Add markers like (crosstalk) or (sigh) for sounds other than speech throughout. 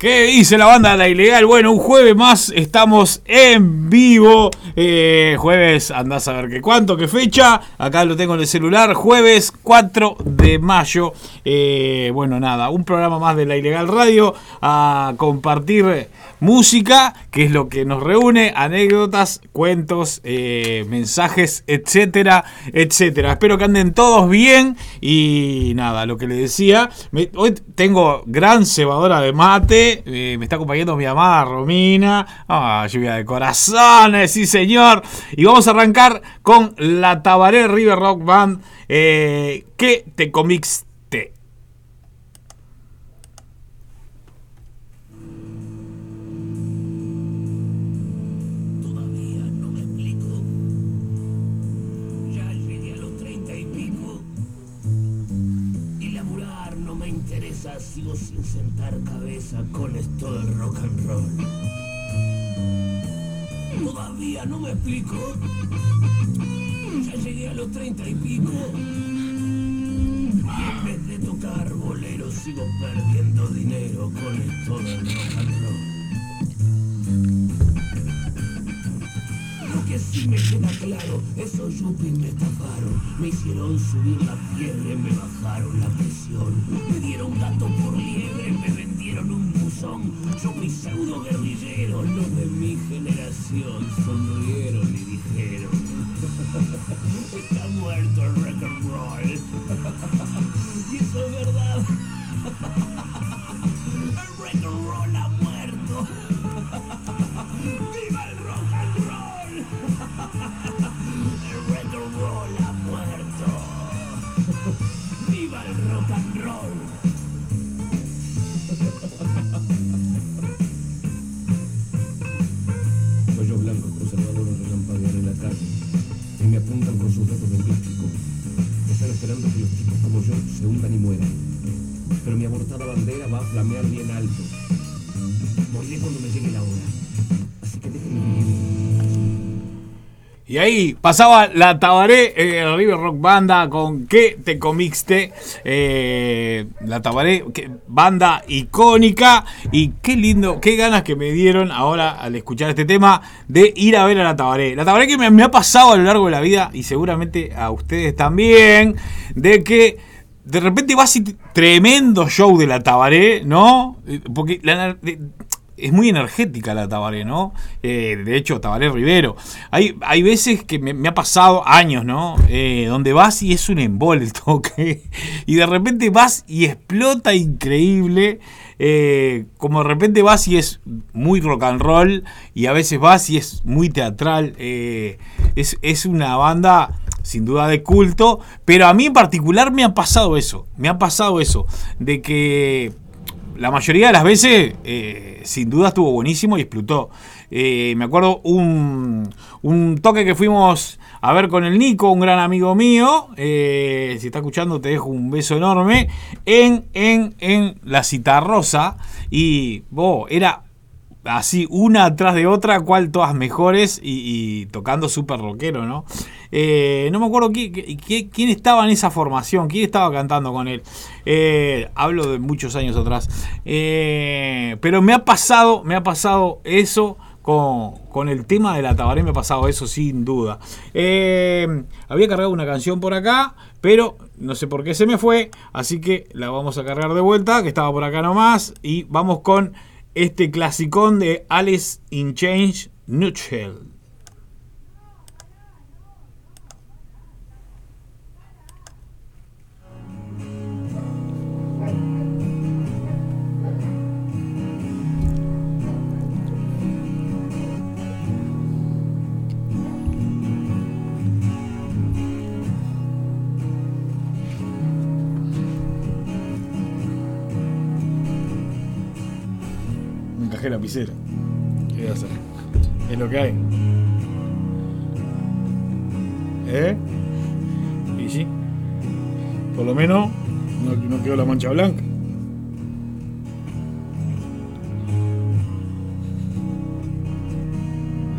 ¿Qué dice la banda La Ilegal? Bueno, un jueves más estamos en vivo. Eh, jueves, andás a ver qué cuánto, qué fecha. Acá lo tengo en el celular. Jueves 4 de mayo. Eh, bueno, nada, un programa más de La Ilegal Radio. A compartir música, que es lo que nos reúne. Anécdotas, cuentos, eh, mensajes, etcétera, etcétera. Espero que anden todos bien. Y nada, lo que les decía. hoy tengo gran cebadora de mate. Eh, me está acompañando mi amada Romina. Ah, lluvia de corazones, sí señor. Y vamos a arrancar con la Tabaré River Rock Band. Eh, ¿Qué te comiste? Explico. Ya llegué a los treinta y pico. Y en vez de tocar boleros sigo perdiendo dinero con esto del rock sí me queda claro, esos yuppies me estafaron, me hicieron subir la fiebre, me bajaron la presión, me dieron gato por liebre, me vendieron un buzón, yo mis pseudo guerrilleros, los de mi generación, sonrieron y dijeron, (laughs) está muerto el rock and roll, (laughs) y eso es verdad, (laughs) el rock and roll me apuntan con sus dedos del plástico. Están esperando que los chicos como yo se hundan y mueran. Pero mi abortada bandera va a flamear bien alto. Moriré cuando me llegue la hora. Así que déjenme vivir. Y ahí pasaba la Tabaré, eh, River Rock Banda, con ¿Qué te comiste? Eh, la Tabaré, que- banda icónica. Y qué lindo, qué ganas que me dieron ahora al escuchar este tema de ir a ver a la Tabaré. La Tabaré que me, ha pasado a lo largo de la vida y seguramente a ustedes también, de que de repente vas y tremendo show de la Tabaré, ¿no? Eh, Porque la- es muy energética la Tabaré, ¿no? Eh, de hecho, Tabaré Rivero. Hay, hay veces que me, ha pasado años, ¿no? Eh, donde vas y es un toque. (laughs) Y de repente vas y explota increíble. Eh, como de repente vas y es muy rock and roll. Y a veces vas y es muy teatral. Es, es una banda sin duda de culto. Pero a mí en particular me ha pasado eso. Me ha pasado eso. De que la mayoría de las veces, eh, sin duda, estuvo buenísimo y explotó. Eh, me acuerdo un, un toque que fuimos a ver con el Nico, un gran amigo mío. eh, si está escuchando, te dejo un beso enorme. En, en, en la Citarrosa. Y, bo, era así, una atrás de otra, cual todas mejores y, tocando súper rockero, ¿no? Eh, no me acuerdo qui- qui- qui- quién estaba en esa formación, quién estaba cantando con él. Eh, hablo de muchos años atrás. Eh, pero me ha pasado, me ha pasado eso. Con, con el tema de la Tabaré me ha pasado eso sin duda. Había cargado una canción por acá, pero no sé por qué se me fue. Así que la vamos a cargar de vuelta, que estaba por acá nomás. Y vamos con este clasicón de Alice in Change Nutshell. Lapicera. ¿Qué voy a hacer? Es lo que hay. ¿Eh? Y sí. Por lo menos no, no quedó la mancha blanca.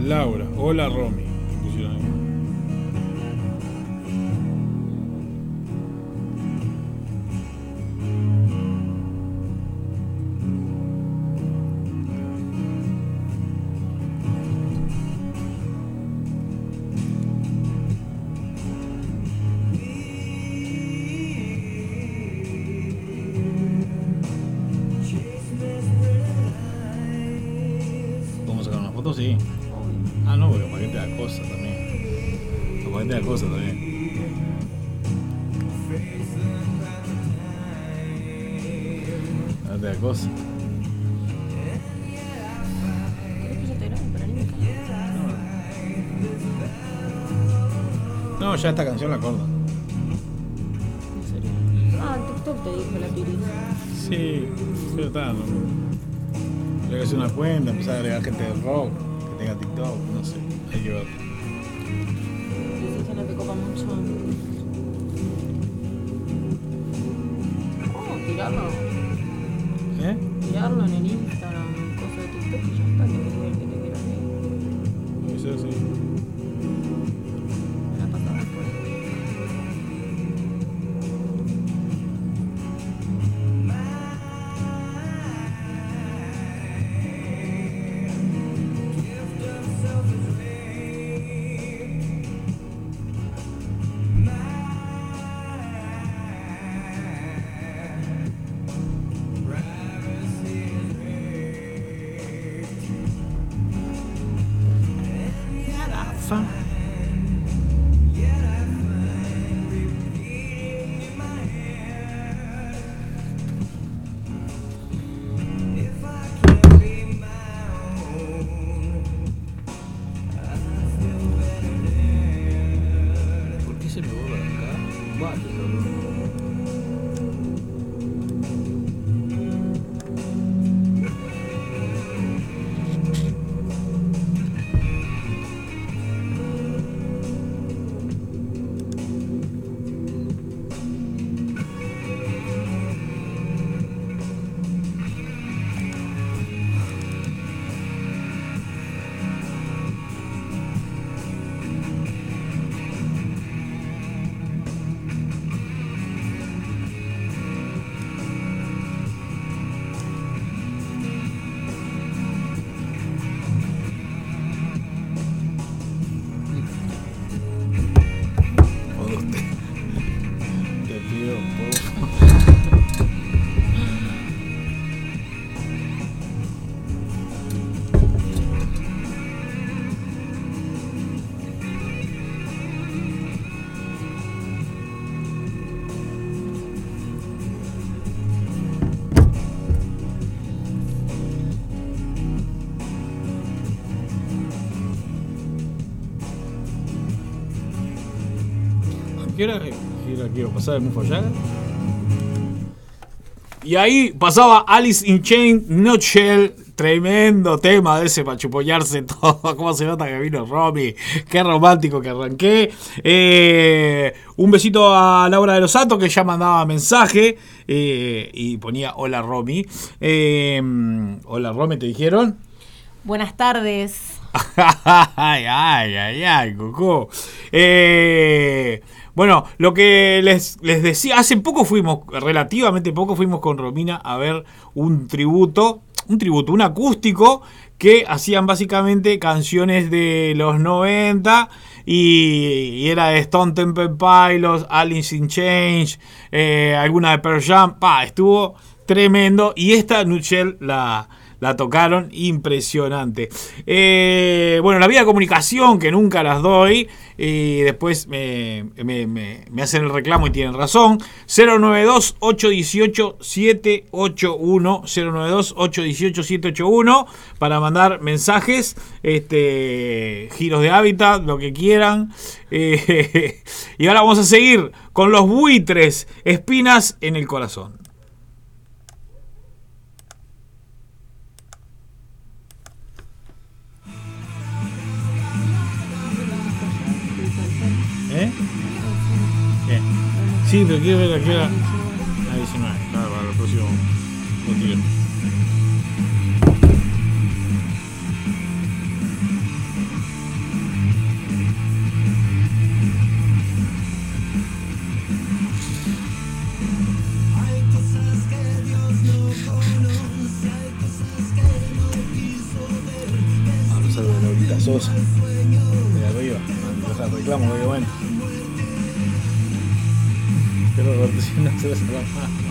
Laura, hola Romy. Canción la. En serio. Ah, en TikTok te dijo la piri. Sí, que hacer una cuenta, empezar a agregar gente de rock, qué hora, qué hora quiero pasar el Mufo Jagger? Y ahí pasaba Alice in Chain Nutshell. Tremendo tema de ese para chupollarse (laughs) todo. ¿Cómo se nota que vino Romy? Qué romántico que arranqué. Eh, un besito a Laura de los Santos que ya mandaba mensaje eh, y ponía hola Romy. Eh, hola Romy, ¿te dijeron? Buenas tardes. (laughs) ay, ay, ay, ay, Cucú. Eh, bueno, lo que les, les decía, hace poco fuimos, relativamente poco fuimos con Romina a ver un tributo, un tributo, un acústico que hacían básicamente canciones de los 90 y, era de Stone Temple Pilots, Alice in Change, eh, alguna de Pearl Jam, pa, estuvo tremendo y esta Nutshell la la tocaron impresionante. Eh, bueno, la vía de comunicación que nunca las doy y después me, me- hacen el reclamo y tienen razón. 092-818-781. 092-818-781 para mandar mensajes, este, giros de hábitat, lo que quieran. (laughs) Eh, y ahora vamos a seguir con los buitres, espinas en el corazón. Sí, pero quiero ver a qué hora. A 19, claro, para el próximo contigo. Vamos a ver a Laurita Sosa. De arriba. Deja el reclamo, digo, bueno. Pero Roberto, si no se besa la mano. espinas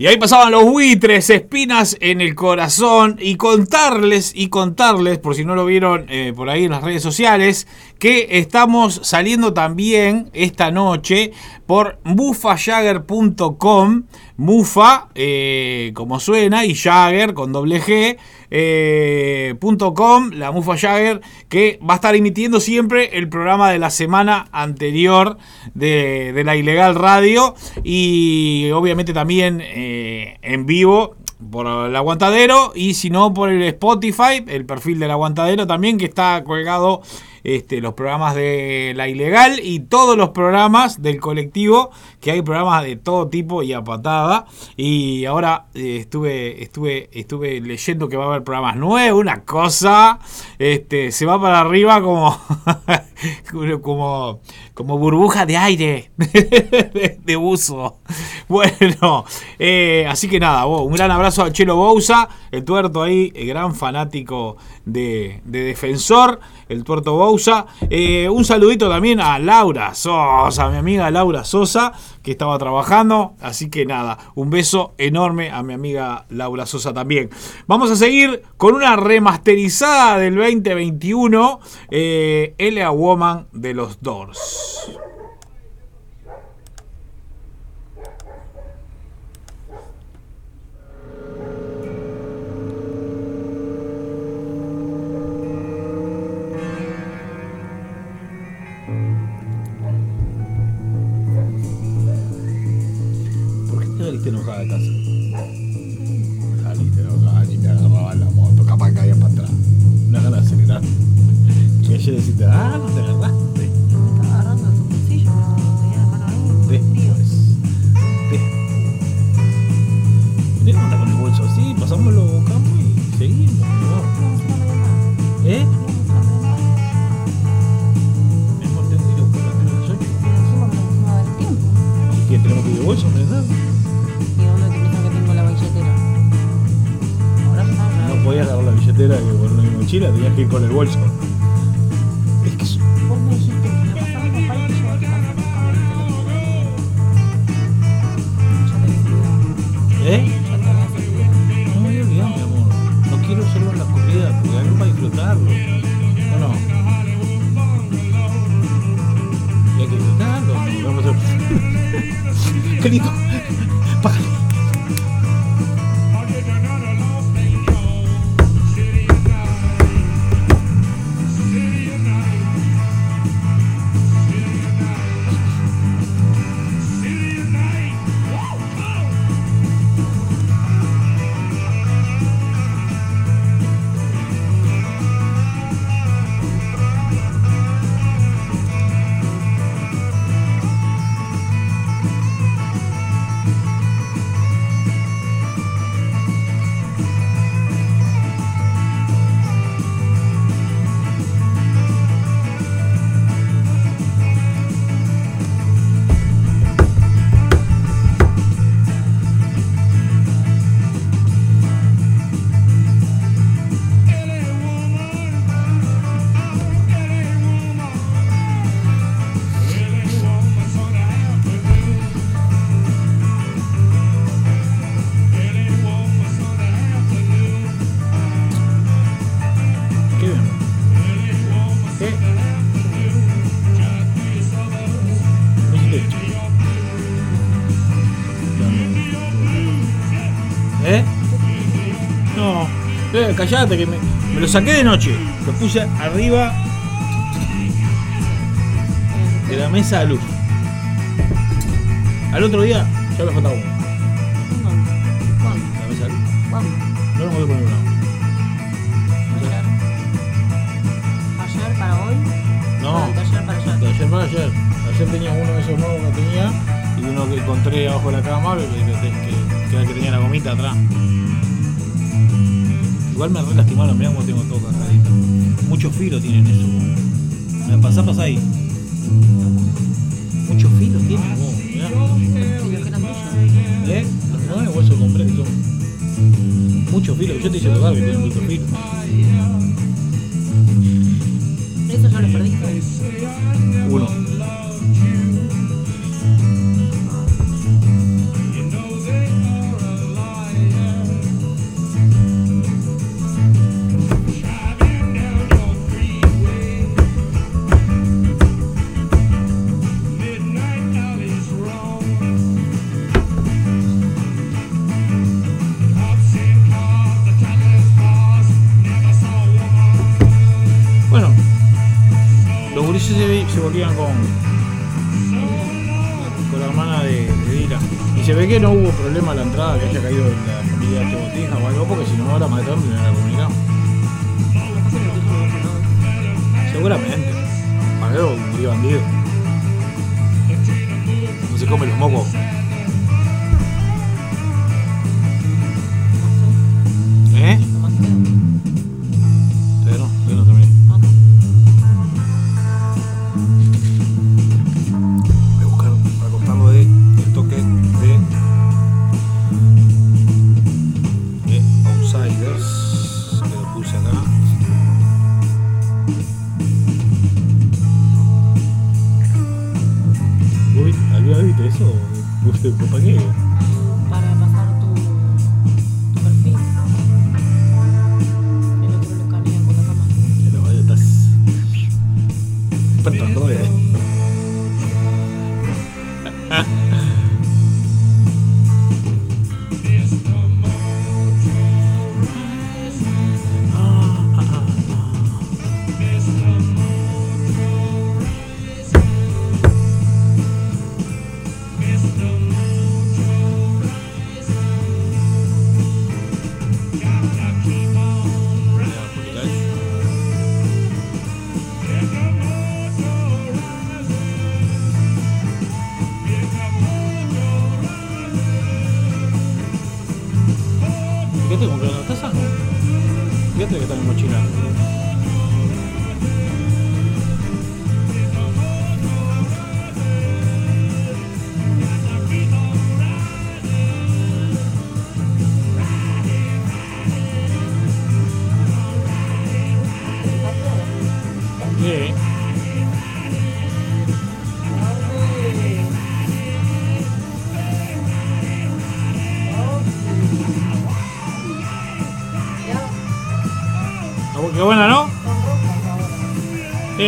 Y ahí pasaban los buitres, espinas en el corazón y contarles y contarles, por si no lo vieron eh, por ahí en las redes sociales, que estamos saliendo también esta noche por mufajagger.com, mufa eh, como suena y Jagger con doble G, eh, la Mufa Jagger, que va a estar emitiendo siempre el programa de la semana anterior de, de la Ilegal Radio y obviamente también eh, en vivo por el aguantadero y si no por el Spotify, el perfil del aguantadero también que está colgado este, los programas de la ilegal y todos los programas del colectivo, que hay programas de todo tipo y a patada. Y ahora eh, estuve, estuve, estuve leyendo que va a haber programas nuevos, una cosa, este, se va para arriba como, (laughs) como, como burbuja de aire, (laughs) de, de buzo. Bueno, eh, así que nada, un gran abrazo a Chelo Bouza, el tuerto ahí, el gran fanático de, de defensor, el tuerto Bouza. Eh, un saludito también a Laura Sosa, mi amiga Laura Sosa, que estaba trabajando. Así que nada, un beso enorme a mi amiga Laura Sosa también. Vamos a seguir con una remasterizada del 2021, eh, L.A. Woman de los Doors. Saliste enojada de casa? Saliste enojada y me agarraba la moto, capaz caía para atrás. Una gana de acelerar. Y ayer deciste, ah, no te agarraste. Estaba agarrando su bolsillo, pero tenía la mano ahí. Después. Después. ¿Qué onda con el bolso así? Pasamos la billetera que con mi mochila, tenías que ir con el bolso. Es que es- ¿Eh? No me voy a olvidar, mi amor. No quiero hacerlo en la comida, porque algo para disfrutarlo. ¿O no? Y hay que disfrutarlo. Vamos a hacer... (laughs) ¡Qué lindo! (laughs) Págale. callate, que me, me lo saqué de noche. Lo puse arriba de la mesa de luz. Al otro día ya me faltaba uno. ¿La mesa de luz? No lo voy a poner uno. ¿Ayer para hoy? No. ¿Ayer para ayer? De ayer para ayer. Ayer tenía uno de esos nuevos que tenía y uno que encontré abajo de la cama, que, que, que, que tenía la gomita atrás. Igual me re lastimaron, mirá cómo tengo todo cascadito. Mucho filo tienen eso. Me pasá, pasá ahí. Mucho filo tienen, vos, mirá. ¿Eh? No, eso compré. Mucho filo, yo te hice tocar que tienen mucho filo.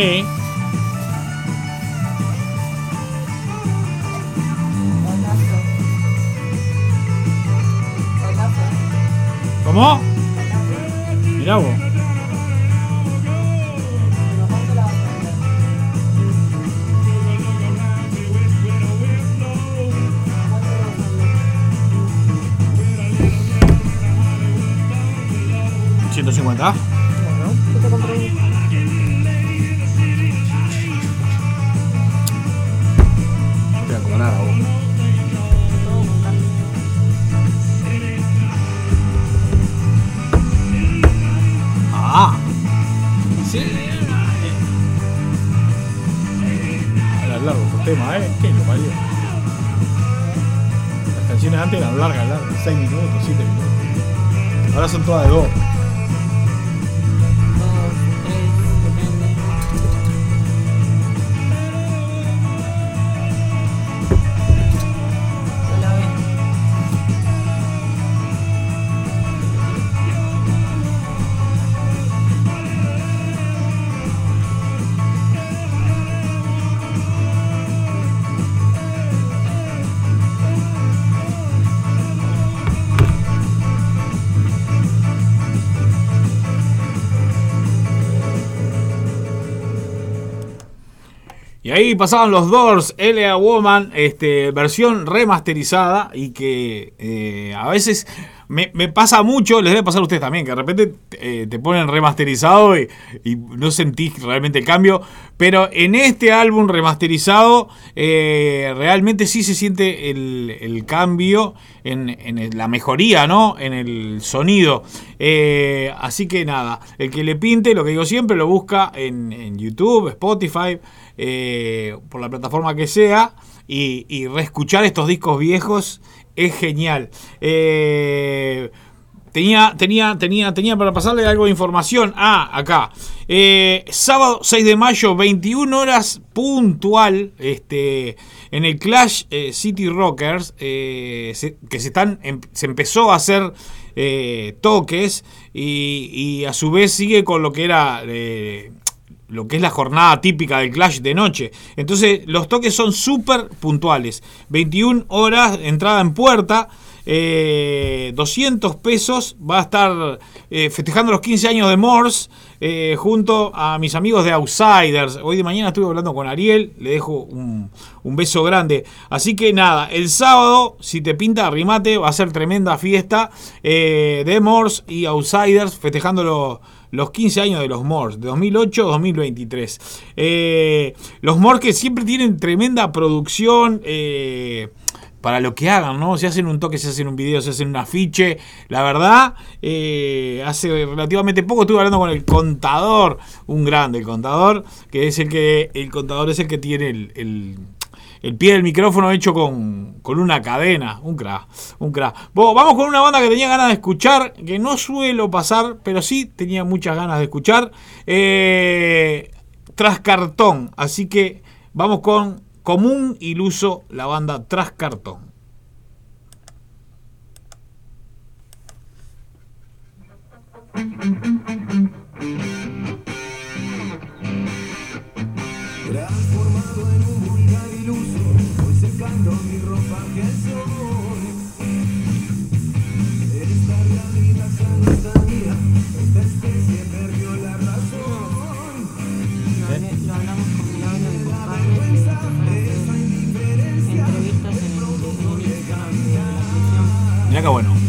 Bye. Ahí pasaban los Doors, L.A. Woman, este, versión remasterizada y que eh, a veces me, me pasa mucho, les debe pasar a ustedes también, que de repente eh, te ponen remasterizado y, no sentís realmente el cambio. Pero en este álbum remasterizado, eh, realmente sí se siente el, cambio en, la mejoría, ¿no? En el sonido. Eh, así que nada, el que le pinte, lo que digo siempre, lo busca en, en YouTube, Spotify, eh, por la plataforma que sea, y, y reescuchar estos discos viejos es genial. Eh, Tenía, tenía, tenía, tenía para pasarle algo de información. Ah, acá. Eh, sábado 6 de mayo, 21 horas puntual, este, en el Clash eh, City Rockers, que se están, em- se empezó a hacer toques y, a su vez sigue con lo que era lo que es la jornada típica del Clash de noche. Entonces, los toques son súper puntuales. 21 horas, entrada en puerta. eh, 200 pesos. Va a estar eh, festejando los 15 años de Morse. eh, junto a mis amigos de Outsiders. Hoy de mañana estuve hablando con Ariel. Le dejo un, un beso grande. Así que nada, el sábado, si te pinta, arrimate. Va a ser tremenda fiesta eh, de Morse y Outsiders festejando los los 15 años de los Moors, de 2008 a 2023. Eh, los Moors que siempre tienen tremenda producción. eh, para lo que hagan, ¿no? Se hacen un toque, se hacen un video, se hacen un afiche. La verdad, eh, hace relativamente poco estuve hablando con el contador, un grande, el contador, que es el que, el contador es el que tiene el, el- el pie del micrófono hecho con, con una cadena. Un crack, un crack. Vamos con una banda que tenía ganas de escuchar, que no suelo pasar, pero sí tenía muchas ganas de escuchar. Eh, tras cartón. Así que vamos con Común Iluso, la banda Tras cartón. (laughs) entrevistas en Mirá qué bueno.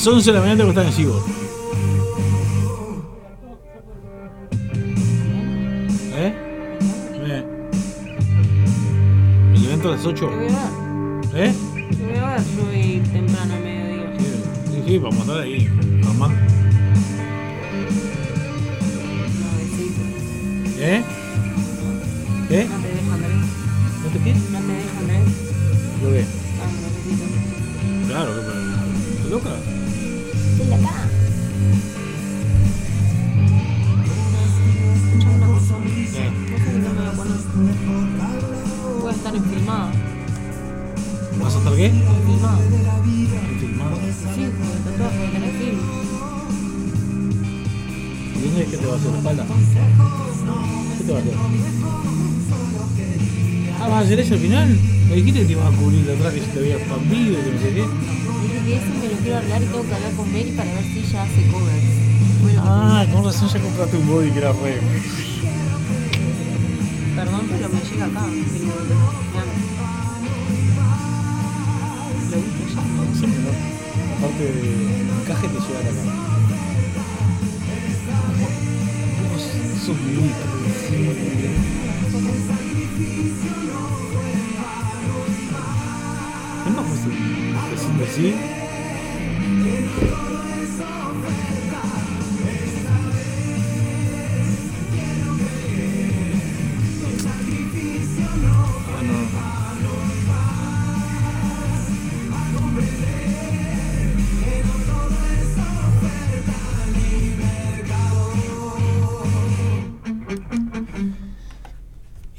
Las 11 de la mañana tengo que estar en Sigo. ¿Eh? Eh. ¿El evento a las 8?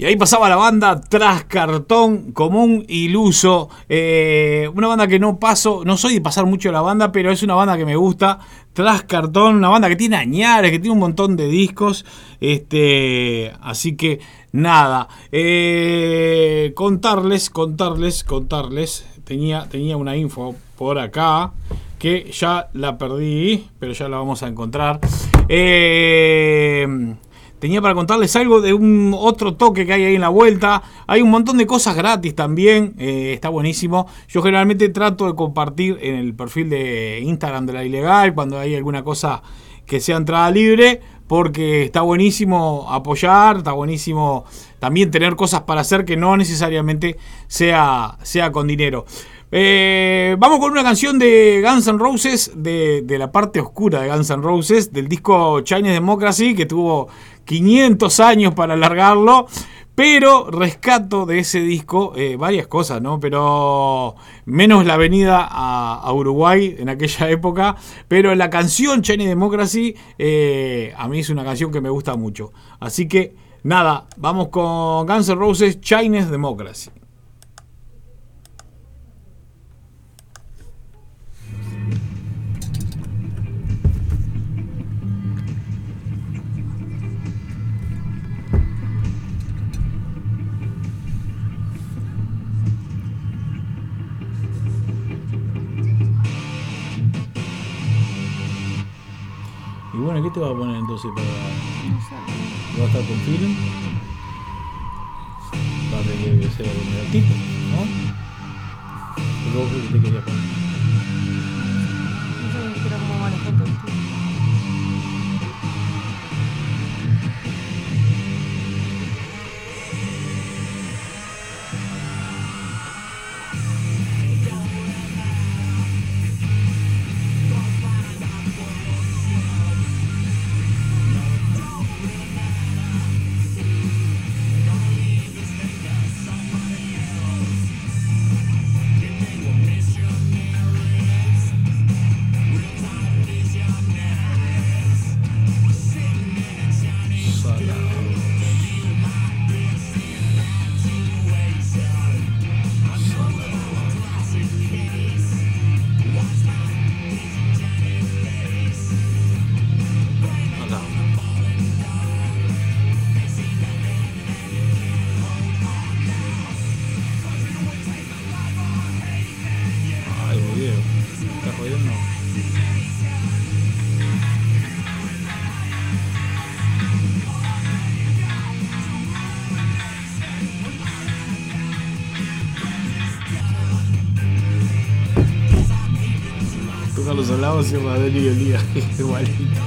Y ahí pasaba la banda Tras Cartón Común Iluso. Eh, una banda que no paso, no soy de pasar mucho la banda, pero es una banda que me gusta. Tras Cartón, una banda que tiene añares, que tiene un montón de discos. Este, así que nada. Eh, contarles, contarles, contarles. Tenía, tenía una info por acá que ya la perdí, pero ya la vamos a encontrar. Eh tenía para contarles algo de un otro toque que hay ahí en la vuelta. Hay un montón de cosas gratis también, eh, está buenísimo. Yo generalmente trato de compartir en el perfil de Instagram de la ilegal cuando hay alguna cosa que sea entrada libre, porque está buenísimo apoyar, está buenísimo también tener cosas para hacer que no necesariamente sea, sea con dinero. Eh, vamos con una canción de Guns N' Roses, de, la parte oscura de Guns N' Roses, del disco Chinese Democracy, que tuvo 500 años para alargarlo. Pero rescato de ese disco eh, varias cosas, ¿no? Pero menos la venida a, Uruguay en aquella época. Pero la canción Chinese Democracy eh, a mí es una canción que me gusta mucho. Así que nada, vamos con Guns N' Roses Chinese Democracy. Bueno, ¿qué te va a poner entonces para.? ¿Va a estar con film? Va a tener que ser algún gatito, ¿no? ¿Y vos qué te querías poner? Los alados y Radel y Olía. Igualito.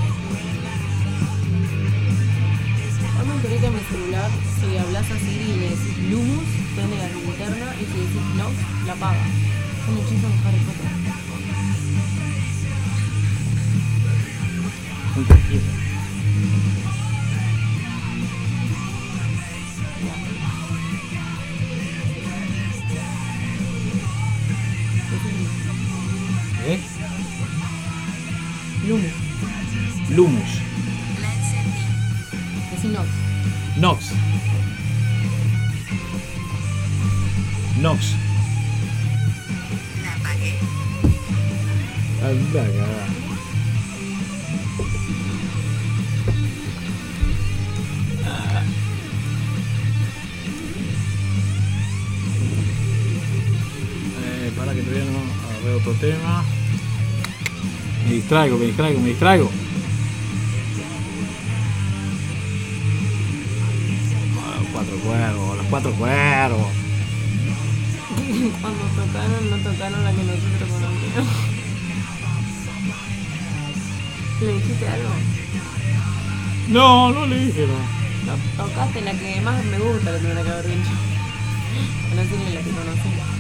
Distraigo, me distraigo, me distraigo. Los cuatro cuervos, los cuatro cuervos. (laughs) Cuando tocaron, no tocaron la que nosotros conocíamos. ¿Le dijiste algo? No, no le dije no. No, tocaste la que más me gusta, la tendrá que haber dicho. No tiene la que conocí.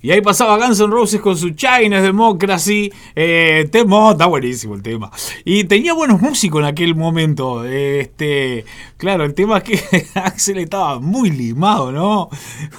Y ahí pasaba Guns N' Roses con su China Democracy. Eh, tema, está buenísimo el tema. Y tenía buenos músicos en aquel momento. Este, claro, el tema es que (laughs) Axel estaba muy limado, ¿no?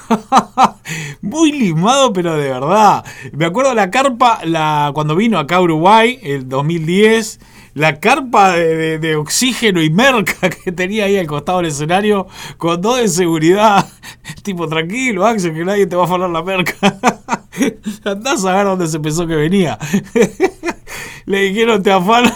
(laughs) muy limado, pero de verdad. Me acuerdo la carpa, la, cuando vino acá a Uruguay, el 2010 la carpa de, de- oxígeno y merca (laughs) que tenía ahí al costado del escenario, con todo de seguridad. (laughs) Tipo, tranquilo, Axel, que nadie te va a falar la merca. (laughs) Andás a ver dónde se pensó que venía. Le dijeron, te afanan,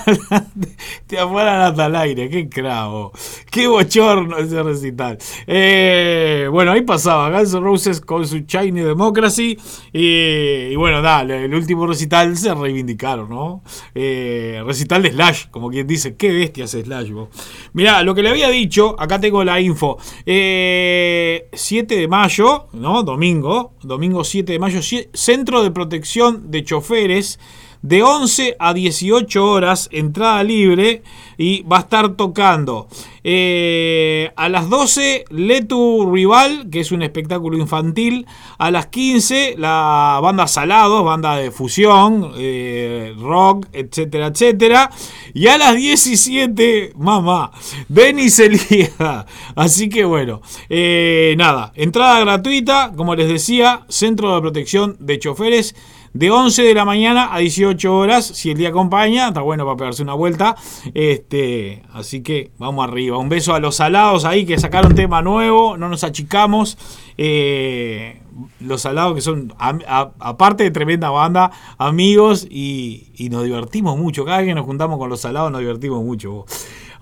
(laughs) te afanan hasta el aire. Qué cravo. Qué bochorno ese recital. Eh, bueno, ahí pasaba Guns N' Roses con su Shiny Democracy. Y, y bueno, dale, el último recital se reivindicaron, ¿no? Eh, recital de Slash, como quien dice. Qué bestia es Slash, vos. Mirá, lo que le había dicho, acá tengo la info. Eh, 7 de mayo, ¿no? Domingo. Domingo 7 de mayo. Centro de Protección de Choferes de 11 a 18 horas, entrada libre, y va a estar tocando. Eh, a las 12 Letu Rival, que es un espectáculo infantil, a las 15 la banda Salados, banda de fusión, eh, rock, etcétera, etcétera, y a las 17, mamá, Denis Elía. Así que bueno, eh, nada, entrada gratuita, como les decía, Centro de Protección de Choferes de 11 de la mañana a 18 horas, si el día acompaña, está bueno para pegarse una vuelta. Este, así que vamos arriba. Un beso a los salados ahí que sacaron tema nuevo, no nos achicamos. Eh, los salados que son, aparte de tremenda banda, amigos y, y nos divertimos mucho. Cada vez que nos juntamos con los salados nos divertimos mucho.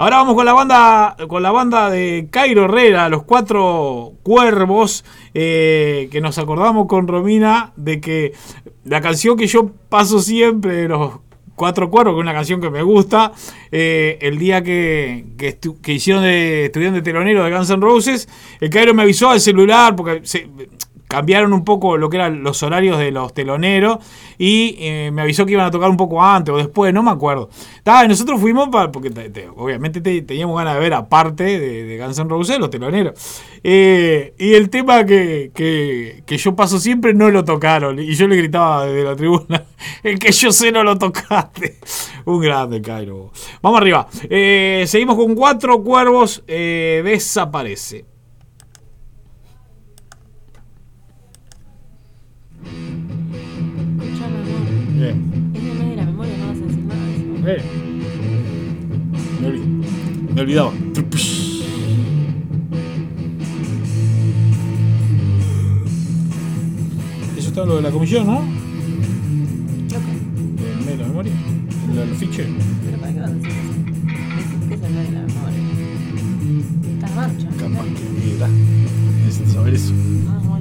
Ahora vamos con la banda, con la banda de Cairo Herrera, los cuatro cuervos, eh, que nos acordamos con Romina de que la canción que yo paso siempre de los cuatro cuervos, que es una canción que me gusta, eh, el día que, que, que hicieron de, estuvieron de telonero de Guns N' Roses, el Cairo me avisó al celular porque se, cambiaron un poco lo que eran los horarios de los teloneros y eh, me avisó que iban a tocar un poco antes o después, no me acuerdo. Ta, nosotros fuimos porque te- te- obviamente te- teníamos ganas de ver aparte de, de Guns N' Roses los teloneros. Eh, y el tema que, que- que yo paso siempre no lo tocaron y yo le gritaba desde la tribuna, (laughs) el que yo sé no lo tocaste. Un grande, Cairo. Vamos arriba. Eh, seguimos con cuatro cuervos. desaparece. Bien. Es de mes de la memoria, no vas a decir nada. Eh. Me, olvi- me olvidaba. Eso está lo de la comisión, ¿no? Loco, De la memoria. El afiche. pero ¿para qué vas a decir eso? Que es el mes de la memoria. Está en marcha. Capaz que era. Necesito saber eso. Ah, bueno,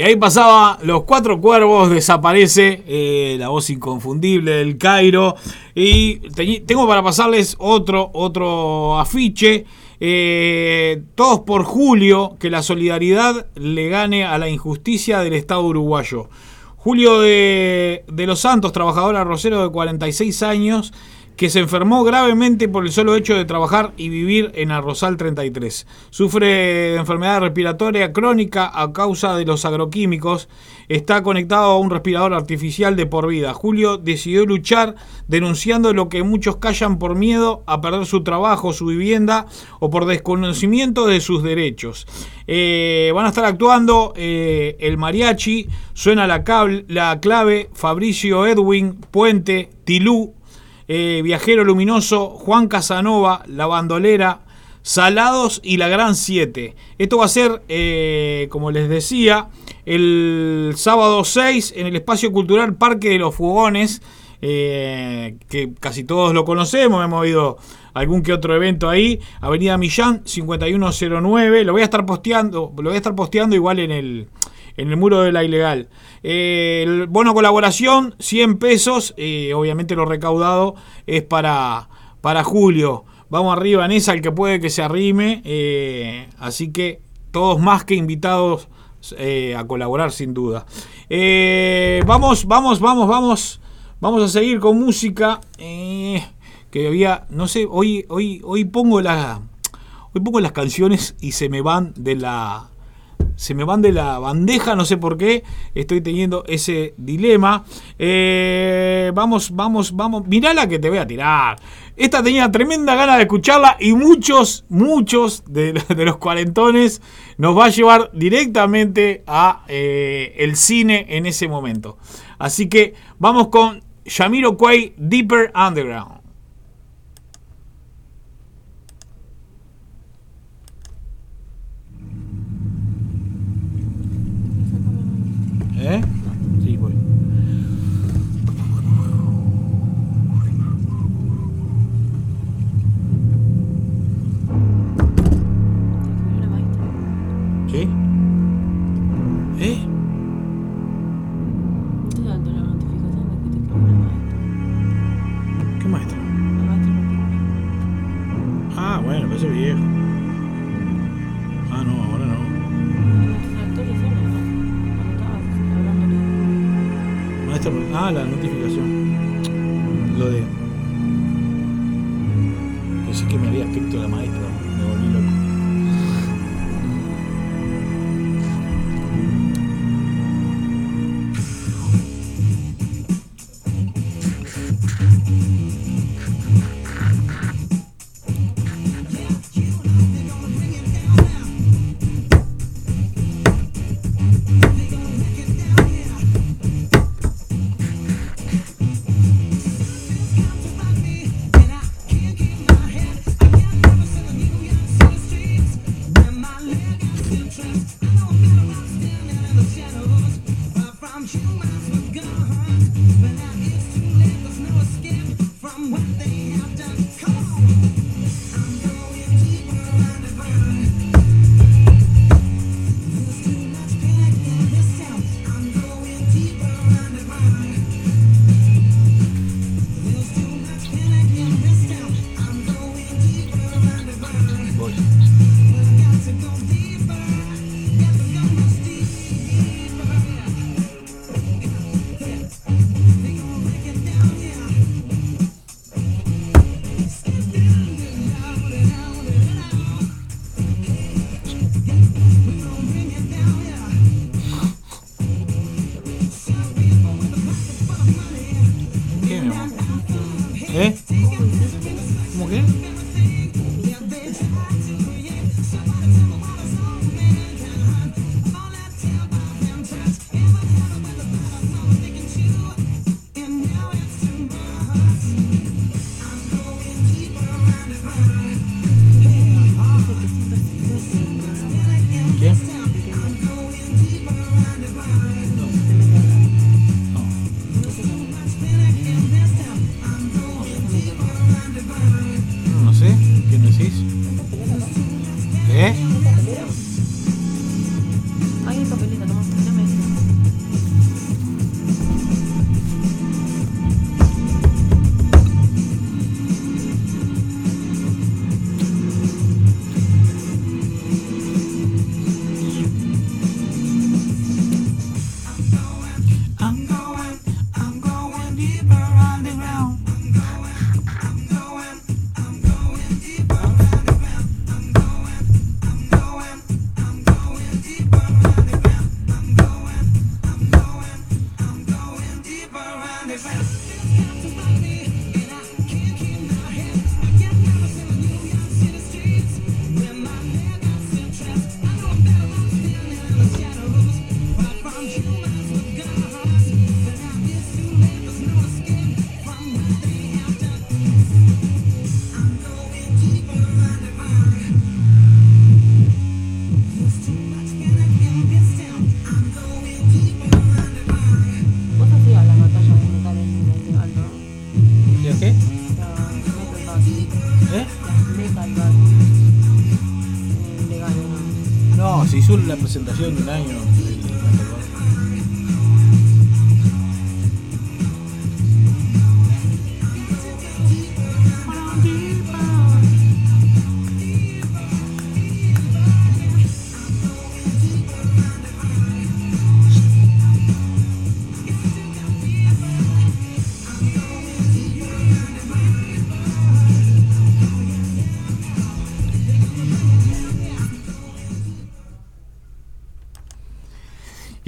Y ahí pasaba Los Cuatro Cuervos, desaparece eh, la voz inconfundible del Cairo. Y tengo para pasarles otro, otro afiche. eh, todos por Julio, que la solidaridad le gane a la injusticia del Estado uruguayo. Julio de, de los Santos, trabajador arrocero de 46 años, que se enfermó gravemente por el solo hecho de trabajar y vivir en Arrozal 33. Sufre de enfermedad respiratoria crónica a causa de los agroquímicos. Está conectado a un respirador artificial de por vida. Julio decidió luchar denunciando lo que muchos callan por miedo a perder su trabajo, su vivienda o por desconocimiento de sus derechos. Eh, van a estar actuando eh, el mariachi, suena la, clave, Fabricio Edwin, Puente, Tilú, eh, Viajero Luminoso, Juan Casanova, La Bandolera, Salados y La Gran 7. Esto va a ser, eh, como les decía, el sábado 6 en el Espacio Cultural Parque de los Fogones, eh, que casi todos lo conocemos, hemos ido algún que otro evento ahí, Avenida Millán 5109, lo voy a estar posteando, lo voy a estar posteando igual en el en el muro de la ilegal. Eh, el bono colaboración, 100 pesos. eh, obviamente lo recaudado es para, para Julio. Vamos arriba en esa, el que puede que se arrime. eh, así que todos más que invitados eh, a colaborar sin duda. Vamos, vamos, vamos, vamos. Vamos a seguir con música. que había, no sé, hoy, hoy, hoy pongo la, hoy pongo las canciones y se me van de la, se me van de la bandeja, no sé por qué, estoy teniendo ese dilema. Eh, vamos, vamos, vamos, mirá la que te voy a tirar. Esta tenía tremenda gana de escucharla y muchos, muchos de, (laughs) los cuarentones nos va a llevar directamente a eh, el cine en ese momento. Así que vamos con Yamiro Quay Deeper Underground. ¿Eh? pangalan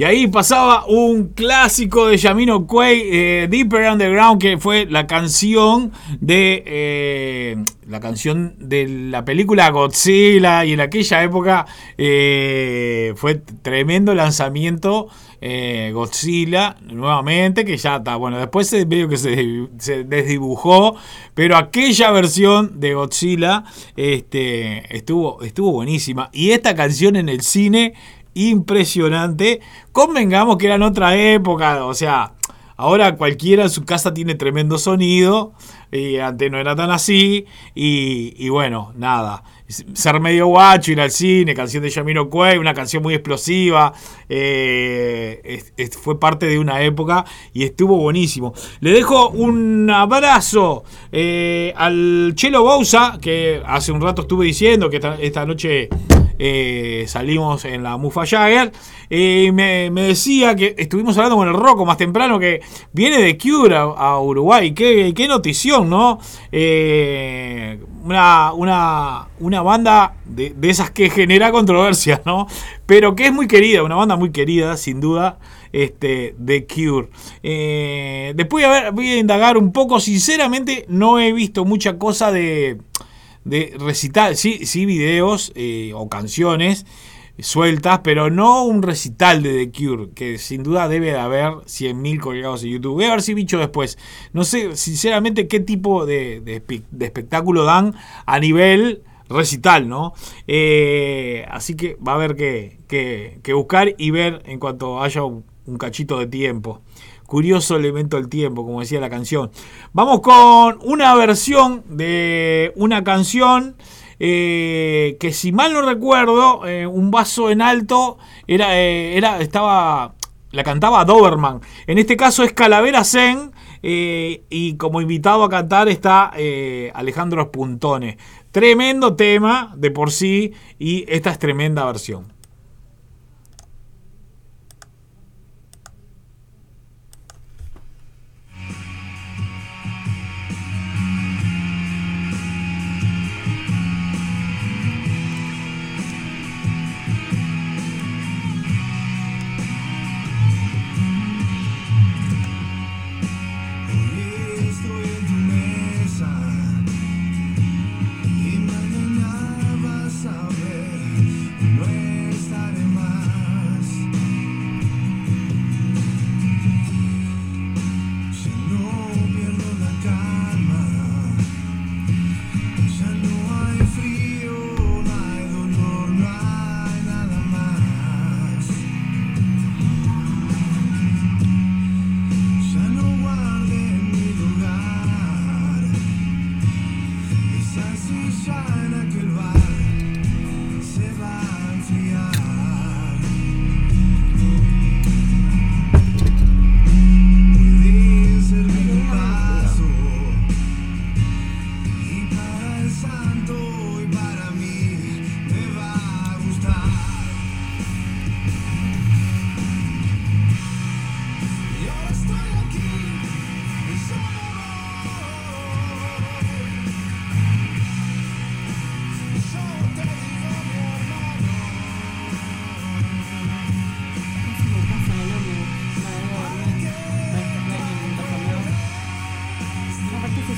Y ahí pasaba un clásico de Yamino Quay, eh, Deeper Underground, que fue la canción de eh, la canción de la película Godzilla y en aquella época eh, fue tremendo lanzamiento Godzilla nuevamente, que ya está, bueno, después se, medio que se, se desdibujó, pero aquella versión de Godzilla este, estuvo, estuvo buenísima. Y esta canción en el cine impresionante. Convengamos que era en otra época, o sea, ahora cualquiera en su casa tiene tremendo sonido, y antes no era tan así, y, bueno, nada. Ser medio guacho, ir al cine, canción de Yamiro Cuey, una canción muy explosiva, eh, fue parte de una época y estuvo buenísimo. Le dejo un abrazo eh, al Chelo Bouza, que hace un rato estuve diciendo que esta noche eh, salimos en la Mufa Jagger. Eh, me, decía que estuvimos hablando con el Rocco más temprano que viene de Cure a, a Uruguay. Qué, qué notición, ¿no? Eh, una, una, una banda de, de esas que genera controversia, ¿no? Pero que es muy querida, una banda muy querida, sin duda. Este, de Cure. Eh, después a ver, voy a indagar un poco. Sinceramente, no he visto mucha cosa de, de recital, sí, sí videos eh, o canciones sueltas, pero no un recital de The Cure, que sin duda debe de haber 100.000 colgados en YouTube. Voy a ver si bicho después. No sé, sinceramente, qué tipo de, de espe- de espectáculo dan a nivel recital, ¿no? Eh, así que va a haber que, que- buscar y ver en cuanto haya un cachito de tiempo. Curioso elemento del tiempo, como decía la canción. Vamos con una versión de una canción eh, que si mal no recuerdo, eh, un vaso en alto era, eh, era, estaba, la cantaba Doberman. En este caso es Calavera Zen y como invitado a cantar está Alejandro Spuntone. Tremendo tema de por sí y esta es tremenda versión.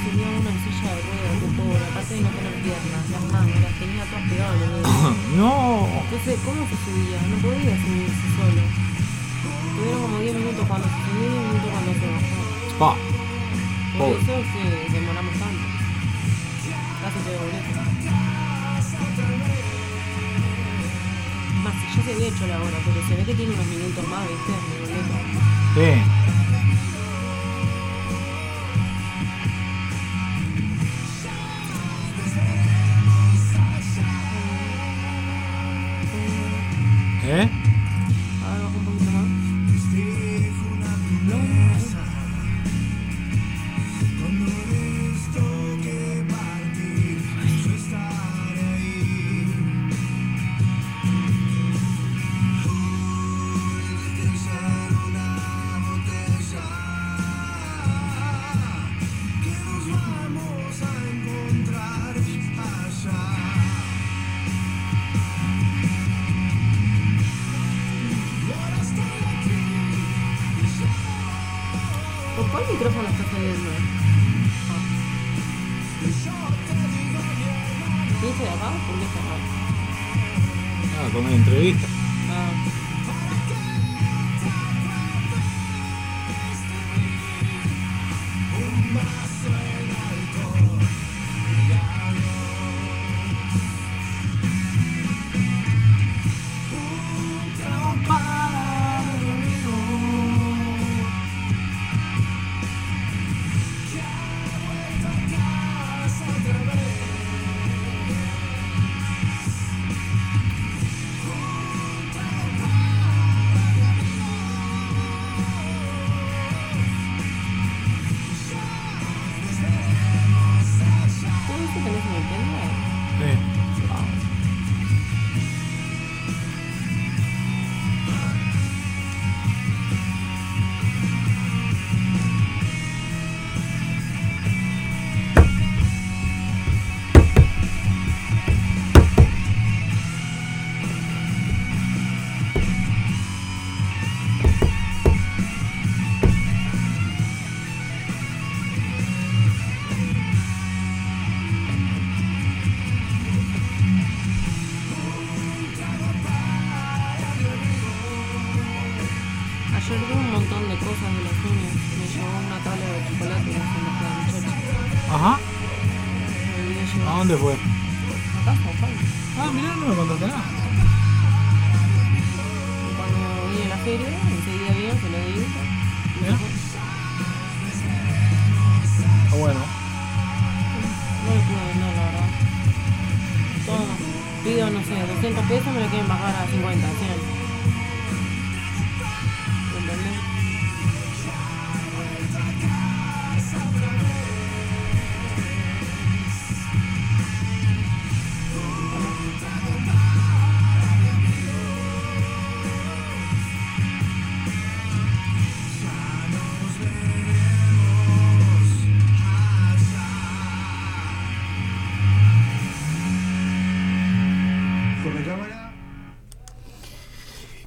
Aparte se subió a una silla de ruedas, de pobre. Aparte de no tener piernas, las manos, las tenía todas pegadas. (coughs) No. Entonces, ¿cómo se subía? No podía subirse solo. Tuvieron como 10 minutos cuando se subió y 10 minutos cuando se bajó. Pa. Por Pobre. eso es que demoramos tanto. Casi te boleto. Más, ya se había hecho la hora, pero se ve que tiene unos minutos más, ¿viste? Mi boleto. Sí. ¿Eh?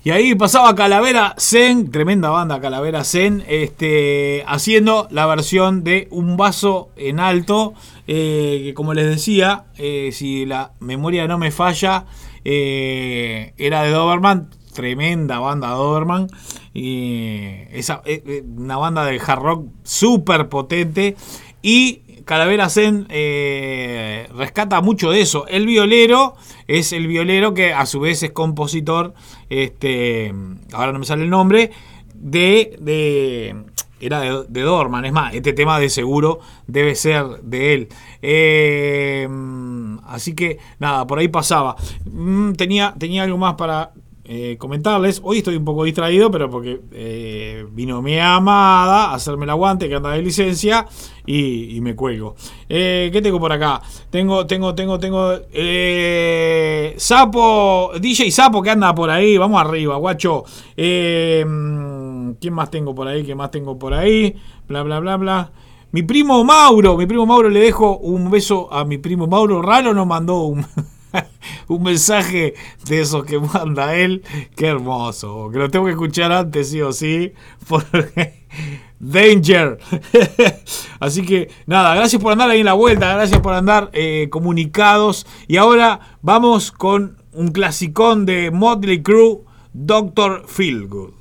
Y ahí pasaba Calavera Zen, tremenda banda Calavera Zen, este, haciendo la versión de Un vaso en alto, eh, que como les decía, eh, si la memoria no me falla, eh, era de Doberman, tremenda banda Doberman, y esa, eh, eh, una banda de hard rock súper potente, y Calavera Zen eh, rescata mucho de eso. El violero es el violero que a su vez es compositor, este, ahora no me sale el nombre, de, de era de, Dorman. Es más, este tema de seguro debe ser de él. Eh, mm, así que nada, por ahí pasaba. Mm, tenía, tenía algo más para eh, comentarles. Hoy estoy un poco distraído, pero porque eh, vino mi amada a hacerme el aguante, que anda de licencia, y, me cuelgo. Eh, ¿Qué tengo por acá? Tengo, tengo, tengo, tengo. Sapo, DJ Sapo que anda por ahí. Vamos arriba, guacho. ¿Quién más tengo por ahí? ¿Qué más tengo por ahí? Bla, bla, bla, bla. Mi primo Mauro, mi primo Mauro le dejo un beso a mi primo Mauro. Raro nos mandó un, (laughs) (laughs) un mensaje de esos que manda él. Qué hermoso. Que lo tengo que escuchar antes, sí o sí. (laughs) Porque. Danger. (laughs) Así que nada, gracias por andar ahí en la vuelta. Gracias por andar eh, comunicados. Y ahora vamos con un clasicón de Motley Crue, Doctor Feelgood.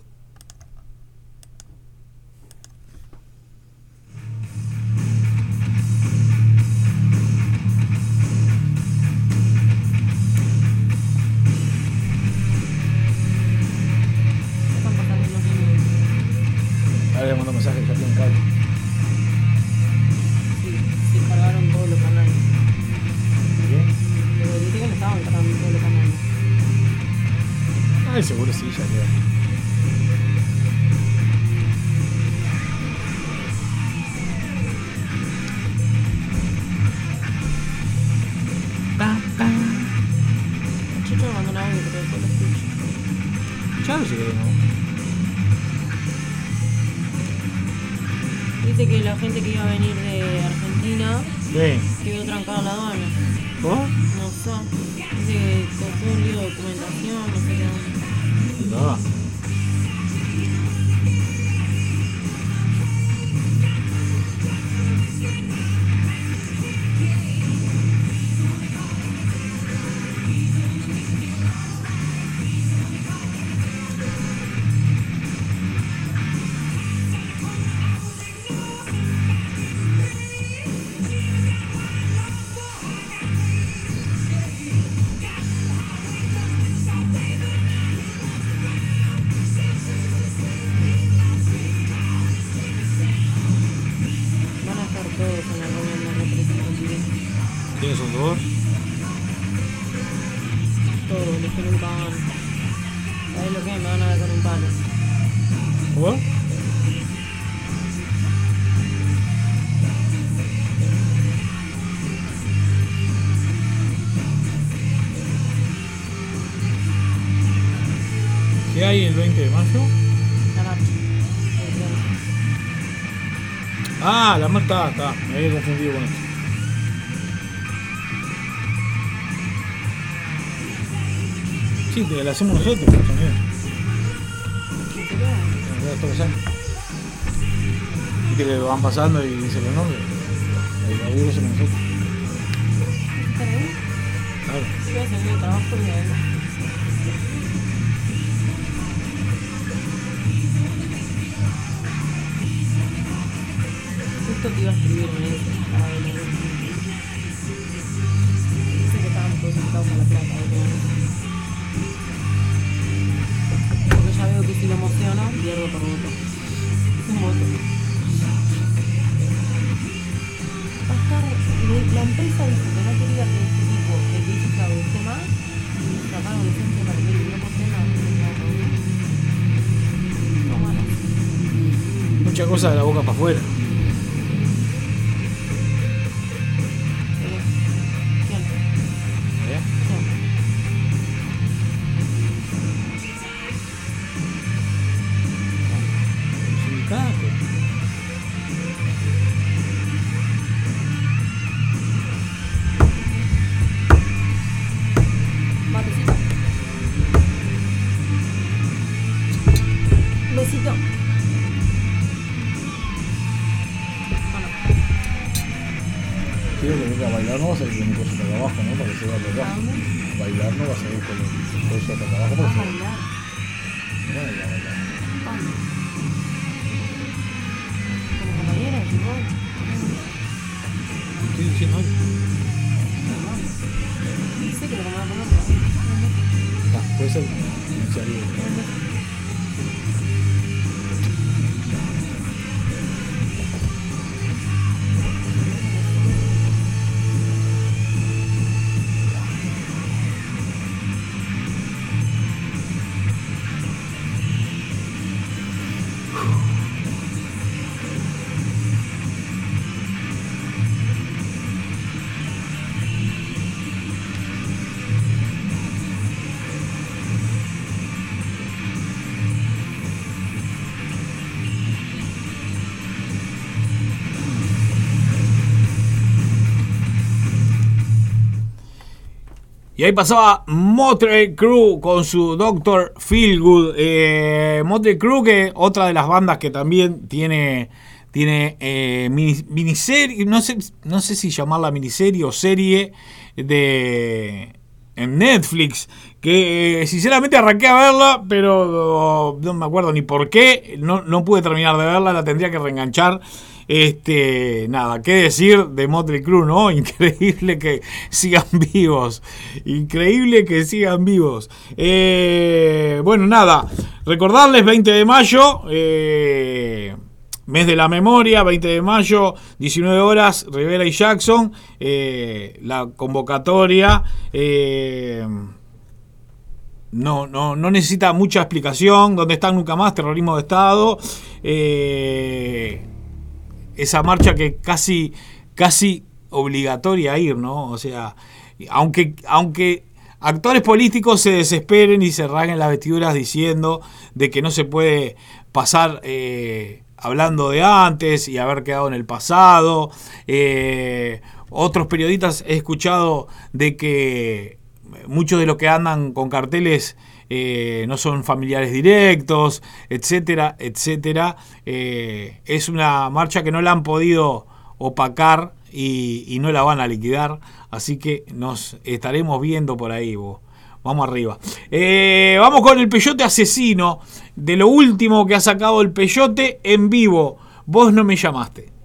Ahora le mando mensaje ya tiene cable. Sí, sí cargaron todos los canales. Pero dije que no estaban cargando todos los canales. Ay, seguro sí, ya queda. Chicho me mandó un audio, pero después lo escucho. Ya lo llegué, ¿no? Dice que la gente que iba a venir de Argentina Sí. quedó trancada la aduana. ¿Cómo? No sé. Dice que con todo un lío de documentación, no sé qué. No. Marca está, está. Me había confundido con esto. Sí, te la hacemos nosotros, también. Viste que van pasando y dicen los nombres. El laburo lo hacemos nosotros. Claro. Yo voy a salir de trabajo y Justo te iba a escribirme eso para venir. Dice que. Porque ya que si lo emociono, pierdo por voto. Un voto. Le- la empresa dijo que no quería que este tipo, el que esté más para que él no Mucha cosa de la boca para afuera. Ahí pasaba Motley Crue con su Doctor Feelgood. Eh, Motley Crue, que otra de las bandas que también tiene, tiene eh, mini- miniserie, no sé, no sé si llamarla miniserie o serie de en Netflix. Que eh, sinceramente arranqué a verla, pero no me acuerdo ni por qué. No, no pude terminar de verla, la tendría que reenganchar. Este, nada, qué decir de Motley Crue, ¿no? (laughs) Increíble que sigan vivos. Increíble que sigan vivos. Eh, bueno, nada, recordarles 20 de mayo, eh, mes de la memoria, 20 de mayo, 19 horas, Rivera y Jackson, eh, la convocatoria. no, no, no necesita mucha explicación. ¿Dónde están nunca más? Terrorismo de Estado. Eh, esa marcha que casi, casi obligatoria ir, ¿no? O sea, aunque, aunque actores políticos se desesperen y se rasguen las vestiduras diciendo de que no se puede pasar eh, hablando de antes y haber quedado en el pasado. Eh, otros periodistas he escuchado de que muchos de los que andan con carteles eh, no son familiares directos, etcétera, etcétera. Eh, es una marcha que no la han podido opacar y, no la van a liquidar, así que nos estaremos viendo por ahí. vos. Vamos arriba. Eh, vamos con el peyote asesino. De lo último que ha sacado el peyote en vivo. Vos no me llamaste.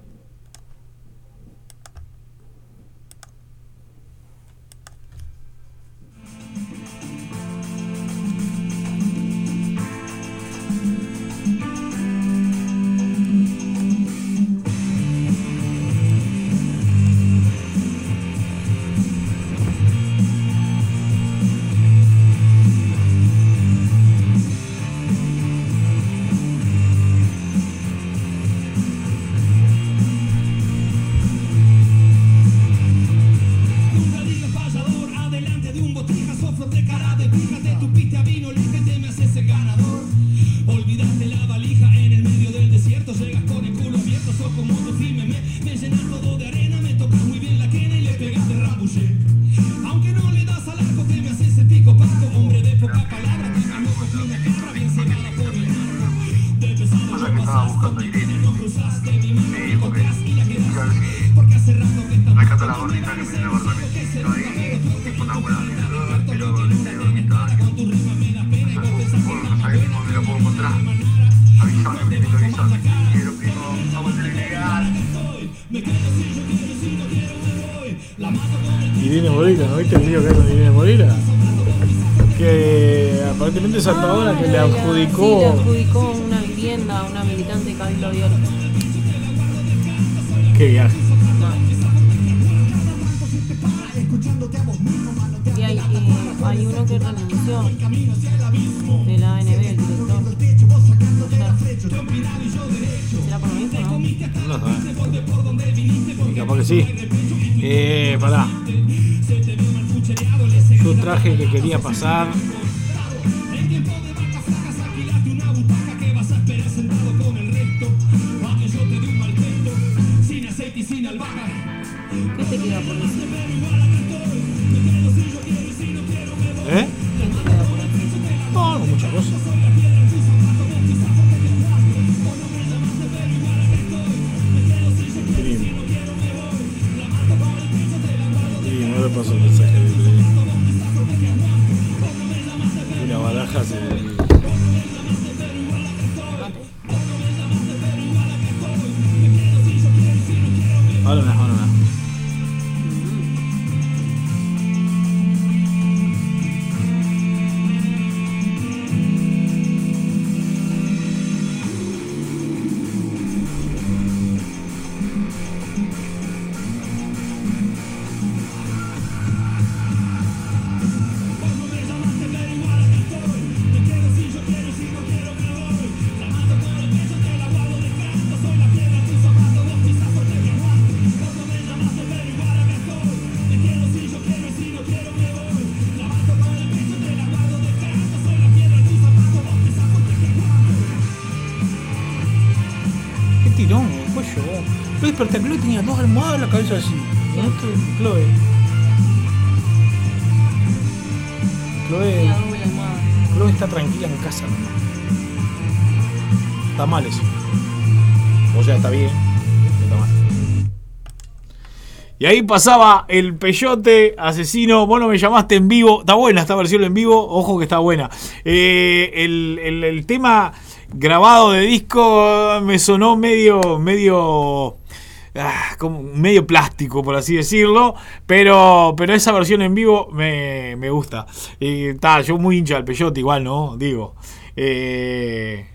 Ah, Sí, le adjudicó. adjudicó una vivienda a una militante de Cabildo Abierto. Qué viaje. Y hay, y hay uno que renunció de la ANB, el director. ¿Será por lo mismo, no? No sé. Y capaz que sí. Eh, pará. Yo traje que quería pasar. Y ahí pasaba el peyote asesino. Vos no me llamaste en vivo. Está buena esta versión en vivo. Ojo que está buena. Eh, el, el- tema grabado de disco me sonó medio. medio. ah, como medio plástico, por así decirlo. Pero, pero esa versión en vivo me, me gusta. Está, yo muy hincha del peyote, igual, ¿no? Digo. Eh,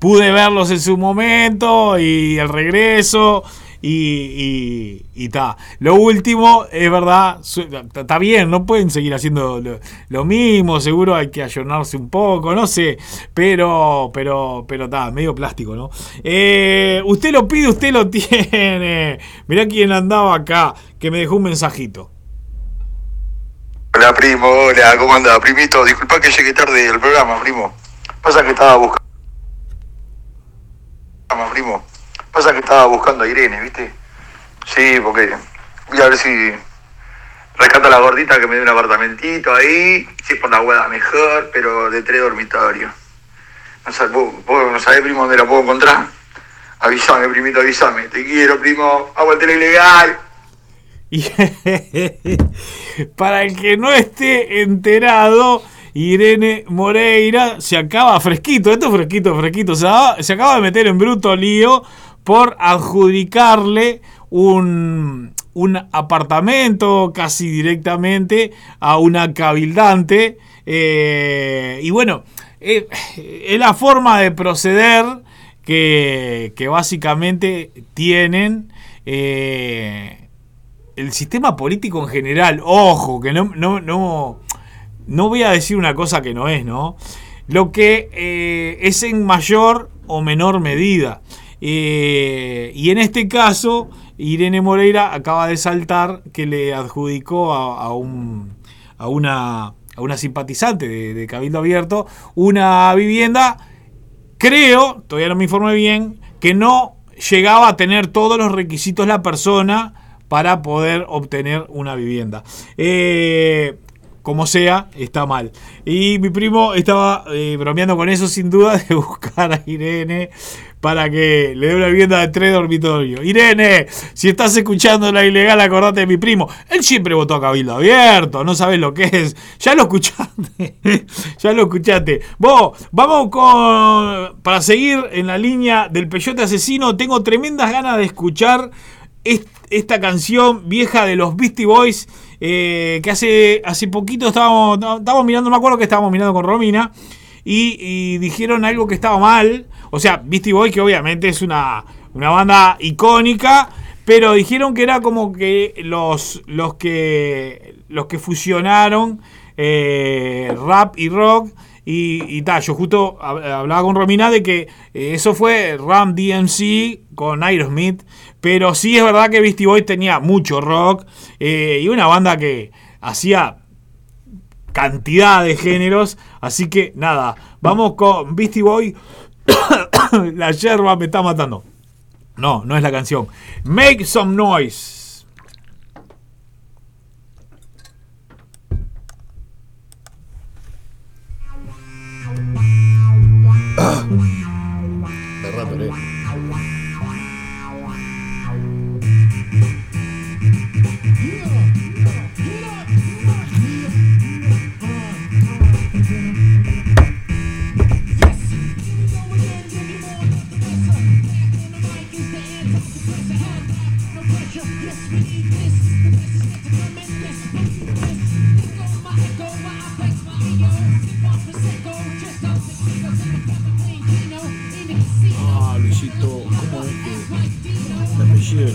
pude verlos en su momento y el regreso y y, ta. Lo último, es verdad, está bien, no pueden seguir haciendo lo, lo mismo, seguro hay que ayornarse un poco, no sé, pero, pero, pero está, medio plástico, ¿no? Eh, usted lo pide, usted lo (laughs) tiene. Mirá quién andaba acá, que me dejó un mensajito. Hola primo, hola, ¿cómo anda? Primito, disculpa que llegué tarde al programa, primo. Pasa que estaba buscando... primo. Pasa que estaba buscando a Irene, ¿viste? Sí, porque voy a ver si rescata la gordita que me dé un apartamentito ahí, si es por la hueá mejor, pero de tres dormitorios. No sabés, primo, dónde la puedo encontrar. Avísame, primito, avísame. Te quiero, primo. Aguante la ilegal. (laughs) Para el que no esté enterado, Irene Moreira se acaba fresquito, esto es fresquito, fresquito, se, a- se acaba de meter en bruto lío por adjudicarle un, un apartamento casi directamente a una cabildante. eh, y bueno, eh, es la forma de proceder que, que básicamente tienen. eh, el sistema político en general, ojo, que no, no, no, no voy a decir una cosa que no es, ¿no? Lo que es en mayor o menor medida. Eh, y en este caso, Irene Moreira acaba de saltar que le adjudicó a, un, a, una, a una simpatizante de, de Cabildo Abierto una vivienda creo, todavía no me informé bien, que no llegaba a tener todos los requisitos la persona para poder obtener una vivienda. Eh, como sea, está mal. Y mi primo estaba eh, bromeando con eso sin duda (laughs) de buscar a Irene para que le dé una vivienda de tres dormitorios. Irene, si estás escuchando la ilegal, acordate de mi primo. Él siempre votó a Cabildo Abierto, no sabes lo que es. Ya lo escuchaste. (laughs) ya lo escuchaste. Vos, vamos con. Para seguir en la línea del peyote asesino, tengo tremendas ganas de escuchar est- esta canción vieja de los Beastie Boys. eh, que hace, hace poquito estábamos, estábamos mirando, me acuerdo que estábamos mirando con Romina. Y dijeron algo que estaba mal. O sea, Beastie Boys, que obviamente es una, una banda icónica. Pero dijeron que era como que los, los que los que fusionaron eh, rap y rock. Y, y tal, yo justo hab- hablaba con Romina de que eh, eso fue Ram DMC con Aerosmith. Pero sí es verdad que Beastie Boys tenía mucho rock. eh, y una banda que hacía cantidad de géneros. Así que nada, vamos con Beastie Boy. (coughs) la yerba me está matando. No, no es la canción. Make some noise.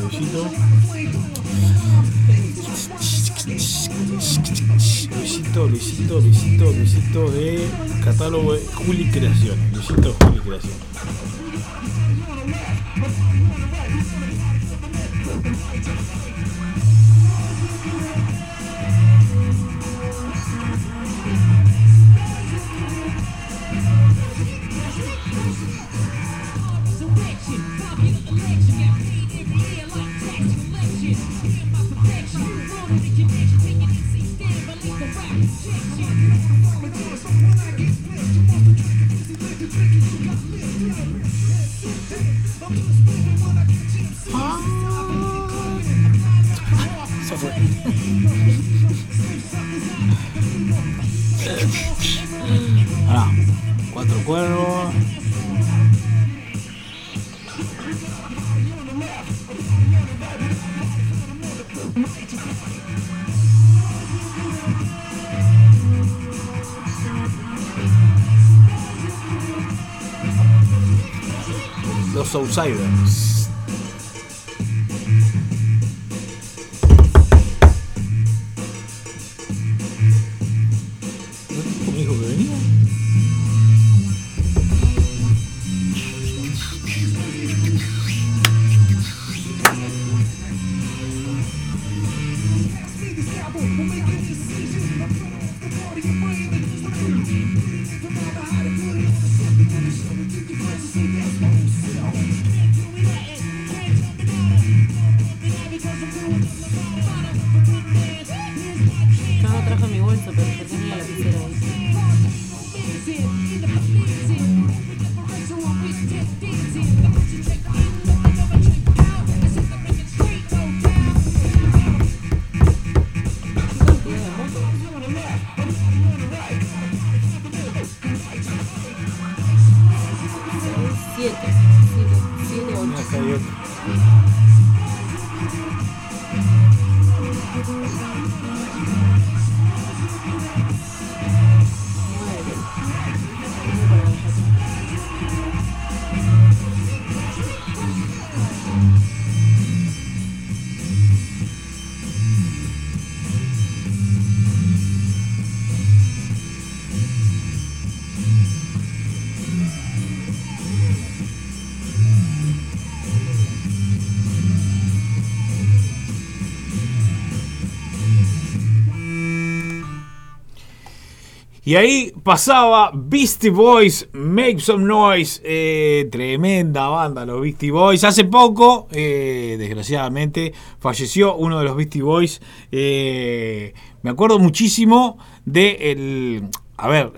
cebollito. Luisito, Luisito, Luisito, Luisito de catálogo de Juli Creaciones. Luisito Juli Creaciones. Eso ah. (laughs) fue. Ahora, cuatro cuervos. Los Outsiders. ¿No Y ahí pasaba Beastie Boys, Make Some Noise, eh, tremenda banda los Beastie Boys. Hace poco, eh, desgraciadamente, falleció uno de los Beastie Boys. Eh, me acuerdo muchísimo de el... A ver,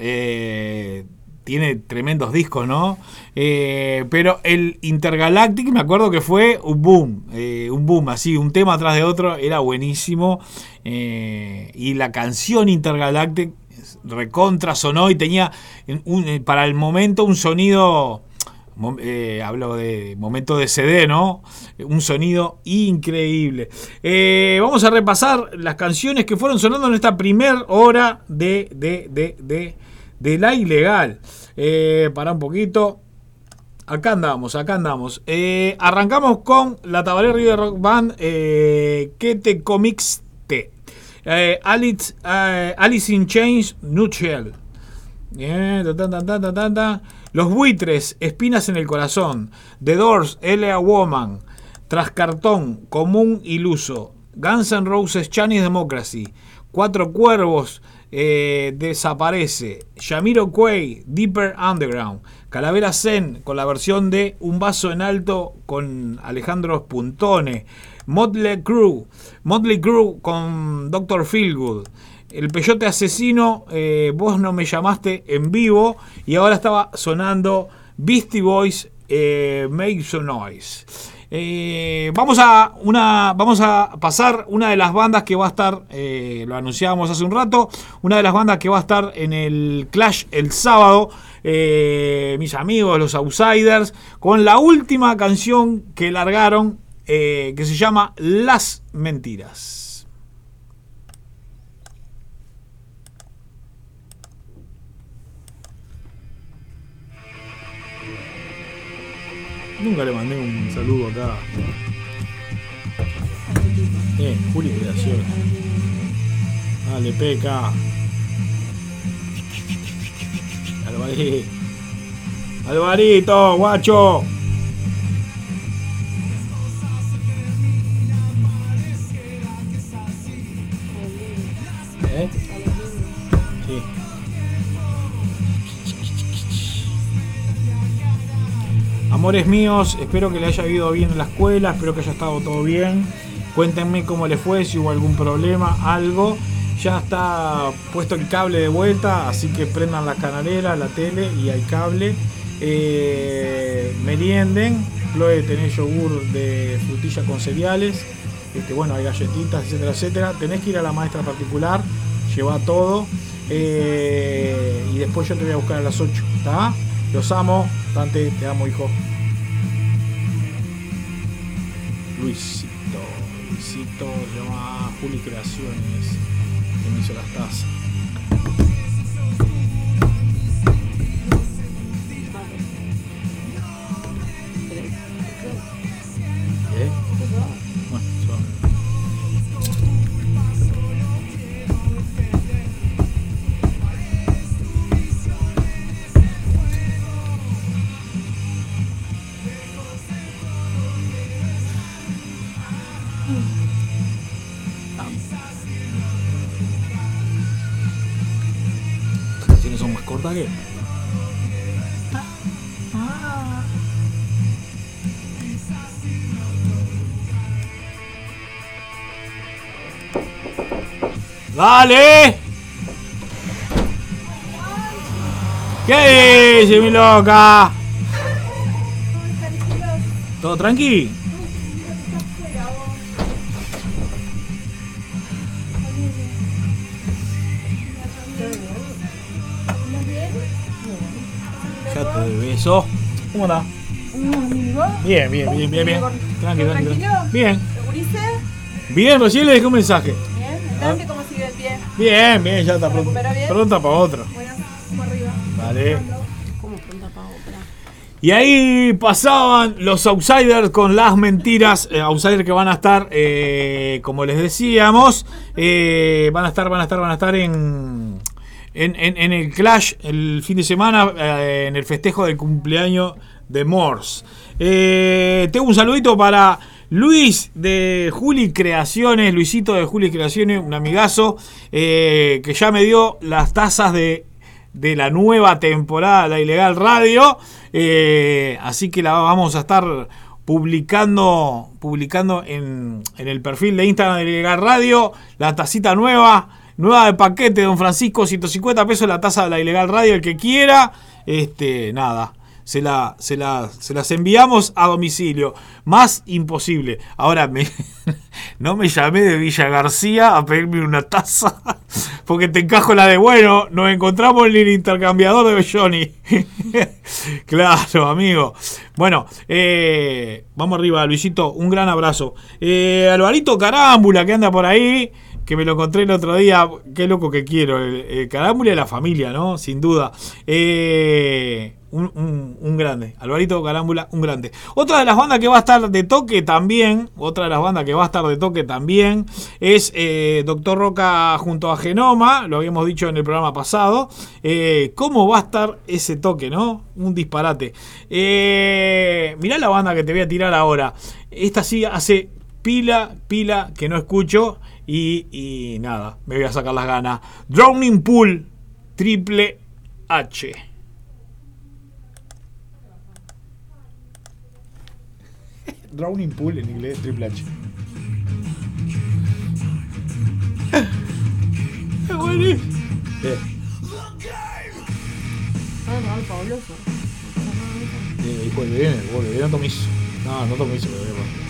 tiene tremendos discos, ¿no? Pero el Intergalactic, me acuerdo que fue un boom, un boom, así, un tema atrás de otro, era buenísimo. Y la canción Intergalactic recontra sonó y tenía eh, para el momento un sonido, eh, hablo de momento de CD, ¿no? Un sonido increíble. Eh, vamos a repasar las canciones que fueron sonando en esta primer hora de, de, de, de, de la ilegal. Para un poquito. Acá andamos, acá andamos. Arrancamos con la Tabaré River Rock Band. ¿Qué te comixte? Eh, Alice, eh, Alice in Chains, Nutshell. Los buitres, espinas en el corazón. The Doors, L.A. Woman. Trascartón, común iluso. Guns N' Roses, Chinese Democracy. Cuatro cuervos, eh, desaparece. Yamiro Quay, Deeper Underground. Calavera Zen, con la versión de Un vaso en alto con Alejandro Spuntone. Motley Crue, Motley Crue con Dr. Feelgood. El Peyote Asesino, eh, vos no me llamaste en vivo. Y ahora estaba sonando Beastie Boys, eh, Make Some Noise. Eh, vamos, a una, vamos a pasar una de las bandas que va a estar, eh, lo anunciábamos hace un rato, una de las bandas que va a estar en el Clash el sábado, eh, mis amigos, los Outsiders, con la última canción que largaron, que se llama Las Mentiras. Nunca le mandé un saludo acá. Eh, Juli Creación. Dale, peca. Alvarito. Alvarito, guacho. Amores míos, espero que le haya ido bien en la escuela, espero que haya estado todo bien. Cuéntenme cómo le fue, si hubo algún problema, algo. Ya está puesto el cable de vuelta, así que prendan la canalera, la tele y hay cable. Eh, merienden. Chloe tenés yogur de frutilla con cereales. Este, bueno, hay galletitas, etcétera, etcétera. Tenés que ir a la maestra particular, lleva todo. eh, y después yo te voy a buscar a las 8. ¿Está? Los amo. Dante, te amo, hijo. Luisito se llama Juli Creaciones. Que me hizo las tazas. ¡Dale! ¿Qué dice mi loca? ¿Todo tranqui? Ya te beso. ¿Cómo andás? Bien, bien, bien, bien, bien. Tranqui, tranqui. Bien, ¿Segurice? bien, recién le dejé un mensaje. Bien. Bien, bien, ya está bien? Pronta para arriba. Vale. ¿Cómo pronta pago? Pará. Y ahí pasaban los outsiders con las mentiras, eh, outsiders que van a estar, eh, como les decíamos, eh, van a estar, van a estar, van a estar en, en, en- en el Clash el fin de semana, en el festejo del cumpleaños de Morse. Tengo un saludito para Luis de Juli Creaciones, Luisito de Juli Creaciones, un amigazo, eh, que ya me dio las tazas de la nueva temporada de La Ilegal Radio. Eh, así que la vamos a estar publicando, publicando en, el perfil de Instagram de Ilegal Radio. La tacita nueva, nueva de paquete, don Francisco, 150 pesos la taza de La Ilegal Radio, el que quiera. Este, nada. Se, la, se, la- se las enviamos a domicilio. Más imposible. Ahora, me, (laughs) no me llamé de Villa García a pedirme una taza. (laughs) Porque te encajo la de, bueno, nos encontramos en el intercambiador de Belloni. (laughs) claro, amigo. Bueno, eh, vamos arriba, Luisito. Un gran abrazo. Eh, Alvarito Carámbula, que anda por ahí que me lo encontré el otro día, qué loco que quiero, Carámbula de la familia, ¿no? Sin duda. Eh, un, un- grande, Alvarito Carámbula, un grande. Otra de las bandas que va a estar de toque también, otra de las bandas que va a estar de toque también, es eh, Doctor Roca junto a Genoma, lo habíamos dicho en el programa pasado. Eh, ¿Cómo va a estar ese toque, no? Un disparate. Eh, mirá la banda que te voy a tirar ahora. Esta sí hace pila, pila que no escucho y nada, me voy a sacar las ganas. Drowning Pool, triple H. Drowning Pool en inglés, Triple H. Qué bueno. Eh, Ah, no, el fabuloso. eh, y vuelve bien, vuelve bien, no tomizo. No, no tomizo, pero voy a.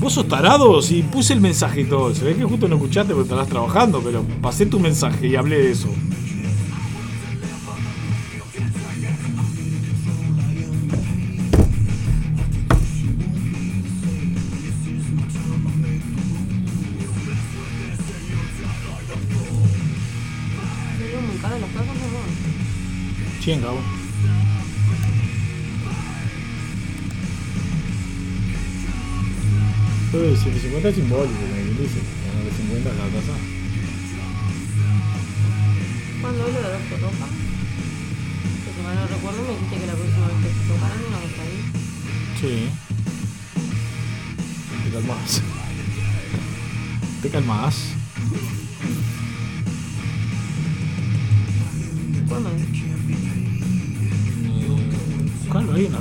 Vos sos tarado, si puse el mensaje y todo. Se ve que justo no escuchaste porque estarás trabajando, pero pasé tu mensaje y hablé de eso. 100, cabrón. Eh, 150 es simbólico, como dice. Bueno, de 50 cada taza. ¿Cuándo es lo de Doctor Roja? Que si mal no recuerdo me dijiste que la próxima vez que se tocaran íbamos a ir. Sí. Te calmas. Te calmas. ¿Cuándo buscarlo ahí ah,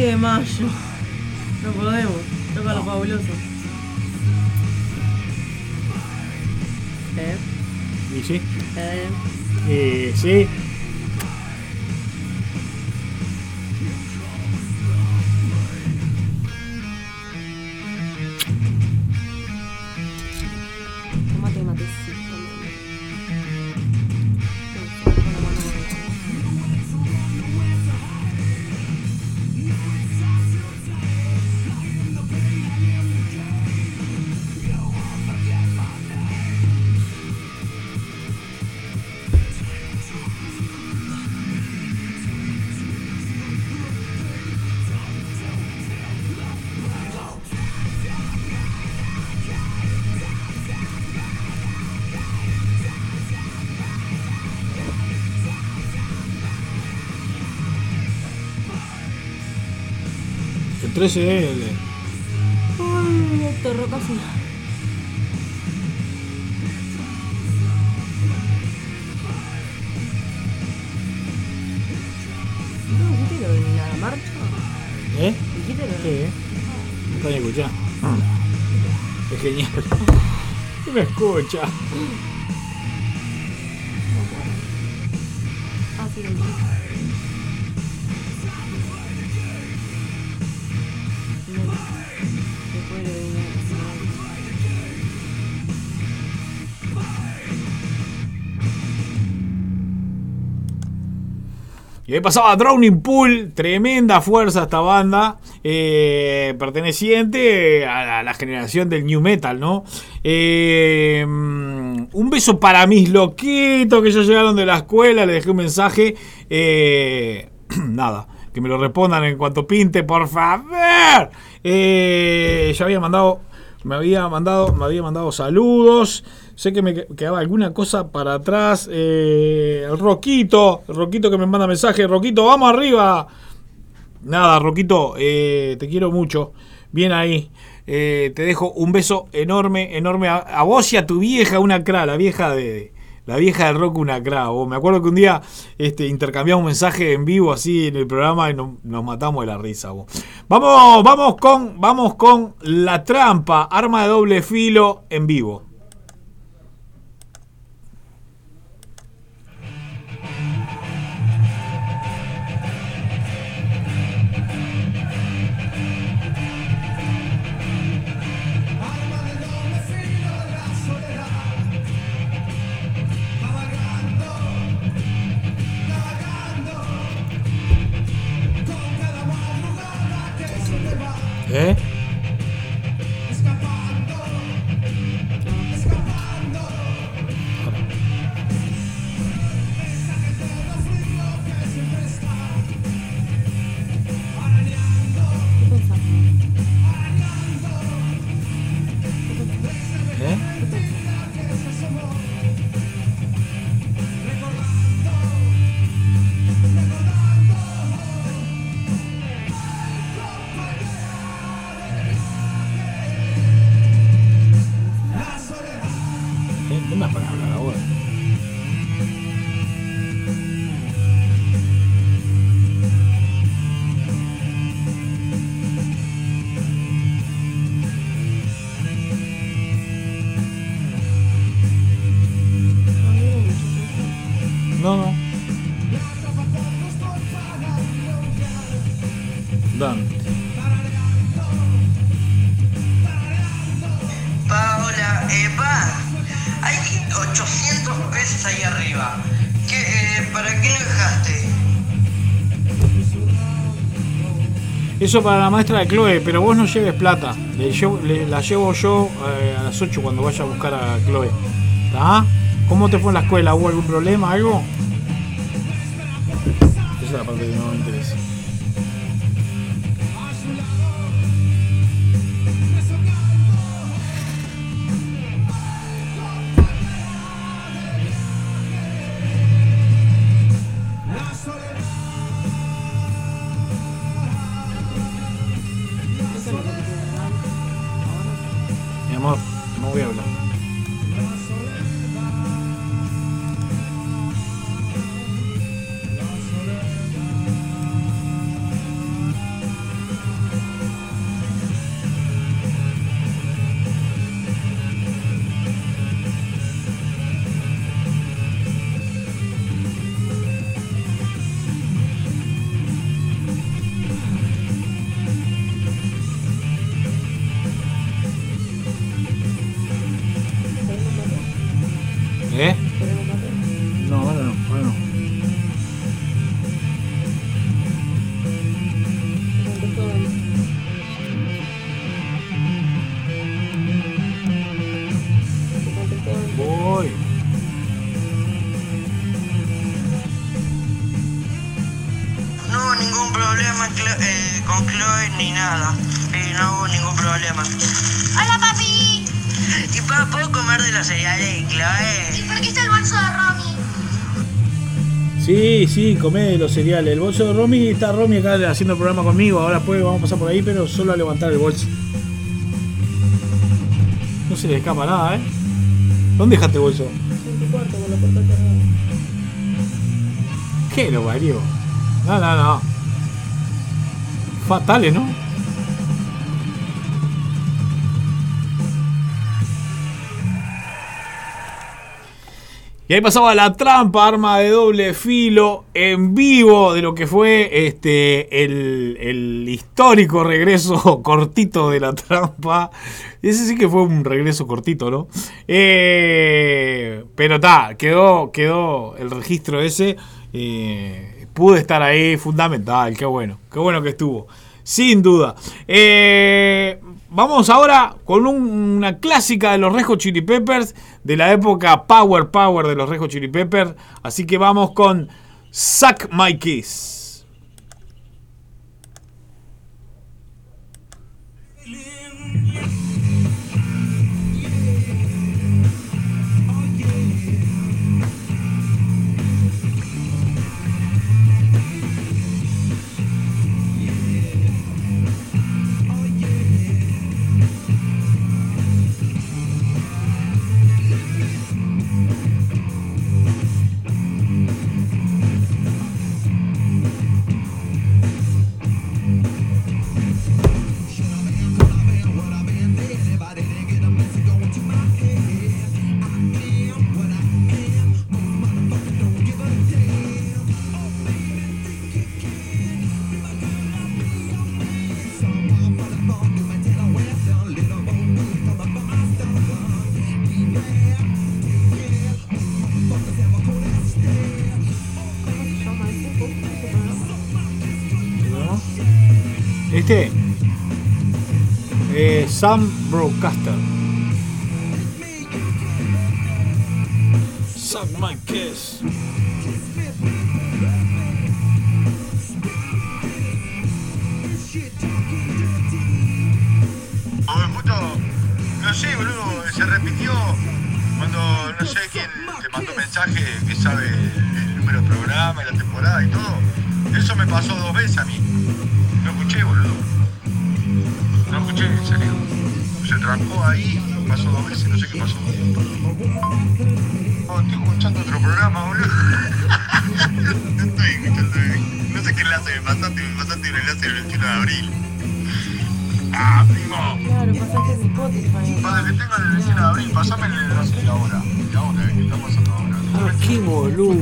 de mayo. No podemos. Toca lo fabuloso. Sí. ¿Eh? Y sí. 13 de. de- Ay, Héctor Roca sí. ¿No dijiste lo de la marcha? ¿Eh? ¿Dijiste lo Sí, ¿eh? Me están escuchando. Es genial. No (laughs) me escucha. Y ahí pasaba Drowning Pool, tremenda fuerza esta banda, eh, perteneciente a la, generación del New Metal, ¿no? Eh, mm, un beso para mis loquitos que ya llegaron de la escuela, le dejé un mensaje. eh, (clears throat) nada, que me lo respondan en cuanto pinte, por favor. Eh, ya había mandado, me había mandado, me había mandado saludos. Sé que me que- quedaba alguna cosa para atrás. Eh, Roquito, Roquito que me manda mensaje. Roquito, vamos arriba. Nada, Roquito, eh, te quiero mucho. Bien ahí. Eh, te dejo un beso enorme, enorme a, a vos y a tu vieja, una cra, la vieja de. La vieja del rock, una cra. vos. Me acuerdo que un día este, intercambiamos un mensaje en vivo así en el programa y no- nos matamos de la risa. Vamos, vamos con, vamos con la trampa, arma de doble filo en vivo. ¿Eh? ¿Eh? Eso para la maestra de Chloe, pero vos no lleves plata. Le llevo- le- la llevo yo eh, a las 8 cuando vaya a buscar a Chloe. ¿Está? ¿Cómo te fue en la escuela? ¿Hubo algún problema? ¿Algo? Esa es la parte que no me interesa. Sí, comé los cereales. El bolso de Romy está Romy acá haciendo el programa conmigo. Ahora pues vamos a pasar por ahí, pero solo a levantar el bolso. No se le escapa nada, ¿eh? ¿Dónde dejaste el bolso? En tu cuarto, con la puerta. ¿Qué lo parió? No, no, no. Fatales, ¿no? Y ahí pasaba la trampa, arma de doble filo, en vivo de lo que fue este el, histórico regreso (laughs) cortito de la trampa. Ese sí que fue un regreso cortito, ¿no? Eh, pero está, quedó, quedó el registro ese. eh, pude estar ahí, fundamental, qué bueno, qué bueno que estuvo. Sin duda. Eh, vamos ahora con un- una clásica de los Rejo Chili Peppers, de la época Power Power de los Rejo Chili Peppers. Así que vamos con Suck My Kiss. Este. Eh, Sam Broadcaster. Suck my kiss. No sé, boludo, se repitió cuando no sé quién te mandó mensaje que sabe el número de programa y la temporada y todo. Eso me pasó dos veces a mí. Escuché, en serio. Se trancó ahí, pasó dos veces, no sé qué pasó. Oh, estoy escuchando otro programa, boludo. no (laughs) estoy escuchando. No sé qué enlace me pasaste, me pasaste un enlace el 21 de abril. Ah, primo. Claro, pasaste en Spotify. Para que tenga el 21 de abril, pasame el enlace de ahora. De ahora, que está pasando ahora. Ah, qué boludo.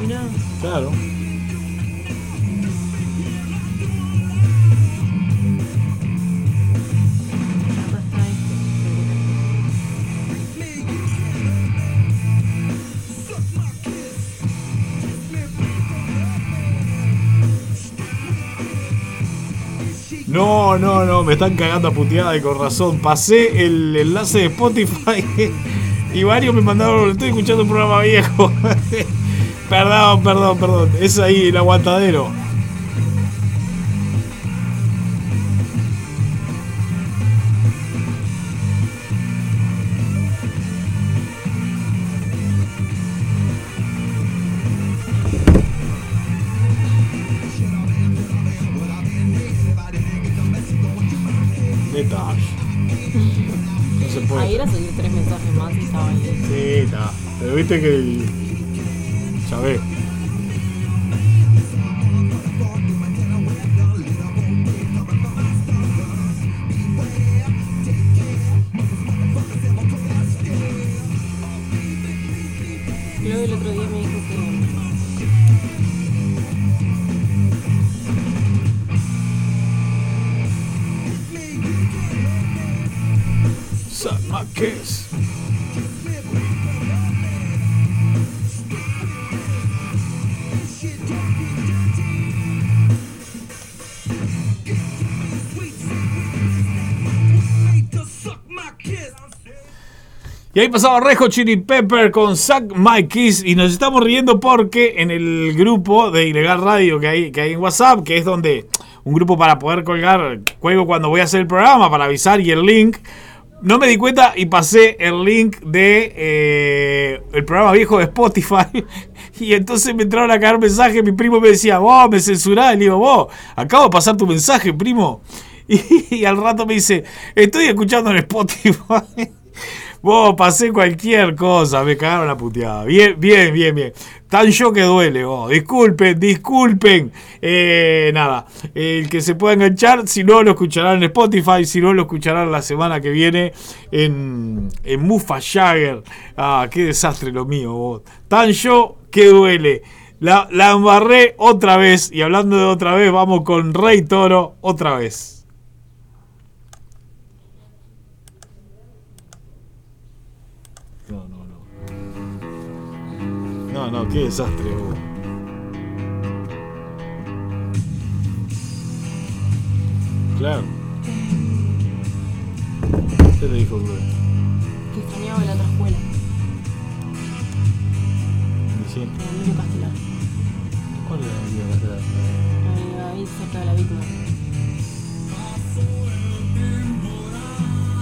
Mirá, Claro. No, no, no, me están cagando a puteada y con razón. Pasé el enlace de Spotify (laughs) y varios me mandaron, estoy escuchando un programa viejo. (laughs) perdón, perdón, perdón. Es ahí el aguantadero. Viste que Y ahí pasaba Rejo Chili Pepper con Zack My Kiss. Y nos estamos riendo porque en el grupo de Ilegal Radio que hay, que hay en WhatsApp, que es donde un grupo para poder colgar juego cuando voy a hacer el programa, para avisar y el link. No me di cuenta y pasé el link de eh, el programa viejo de Spotify. (laughs) Y entonces me entraron a caer mensajes. Mi primo me decía, vos me censurás. Y le digo, vos, acabo de pasar tu mensaje, primo. (laughs) Y, al rato me dice, estoy escuchando en Spotify. (laughs) Vos, pasé cualquier cosa, me cagaron la puteada. Bien, bien, bien, bien. Tan yo que duele, vos. Disculpen, disculpen. Eh, nada, el que se pueda enganchar, si no lo escucharán en Spotify, si no lo escucharán la semana que viene en, en Mufa Jagger. Ah, qué desastre lo mío, vos. Tan yo que duele. La, la embarré otra vez. Y hablando de otra vez, vamos con Rey Toro otra vez. No, no, qué desastre. Claro. ¿Qué te dijo, Blue? Que extrañaba la otra escuela. Y sí. El Emilio Castelar. ¿Cuál era el de la Ahí, ahí cerca de la víctima.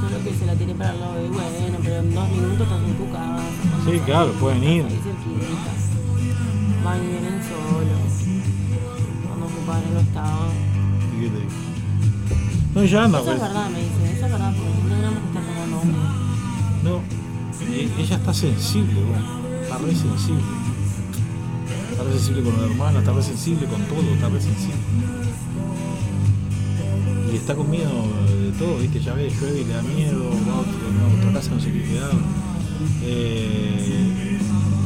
Yo creo que se la tiré para el lado de bueno, pero en dos minutos estás en tu casa. Sí, claro, pueden ir. Van y vienen solos. Cuando padre no estaba. ¿Y qué te dijo? No, anda, Eso es pues. verdad, me dice. Eso es verdad, porque no tenemos que estar hombre. No. Ella está sensible, vos. Está re sensible. Está re sensible con la hermana, está re sensible con todo, está re sensible. Y está con miedo de todo, viste, ya ves, llueve y le da miedo, va a otra casa, no sé qué quedar. Eh,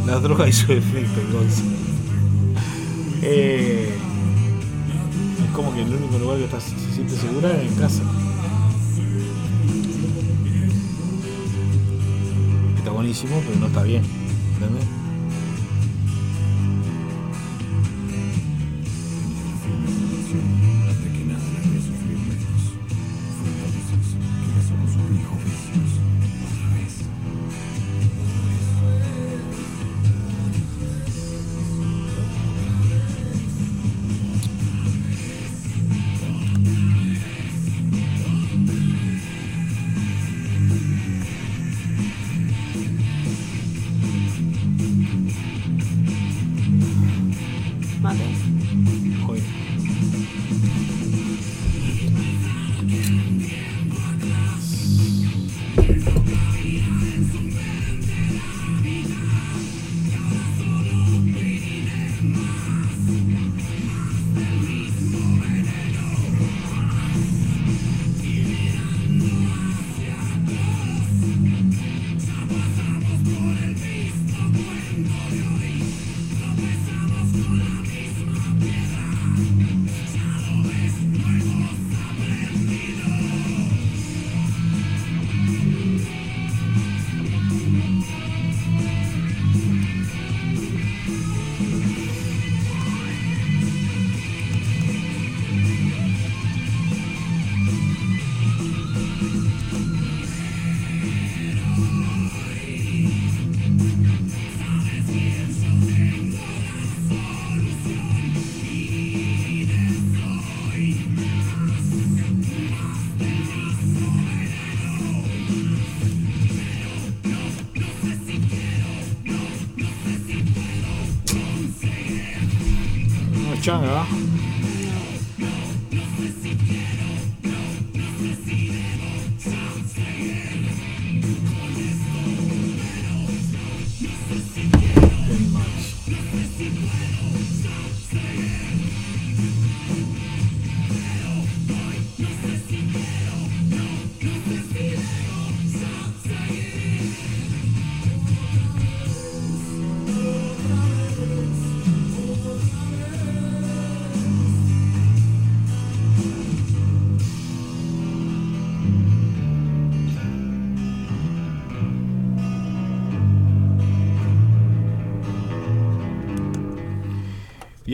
la droga hizo efecto, Gonza. Eh, es como que el único lugar que está, se siente segura es en casa. Está buenísimo, pero no está bien. ¿Entendés? No es changa,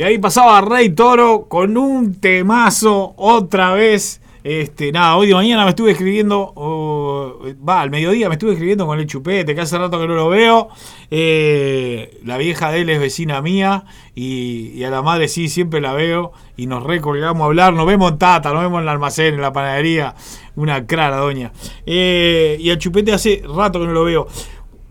ahí pasaba Rey Toro con un temazo otra vez. Este, nada, hoy de mañana me estuve escribiendo, va, al mediodía me estuve escribiendo con el chupete, que hace rato que no lo veo. Eh, la vieja de él es vecina mía y, a la madre sí, siempre la veo y nos recolgamos a hablar. Nos vemos en Tata, nos vemos en el almacén, en la panadería. Una clara, doña. Eh, y al chupete hace rato que no lo veo.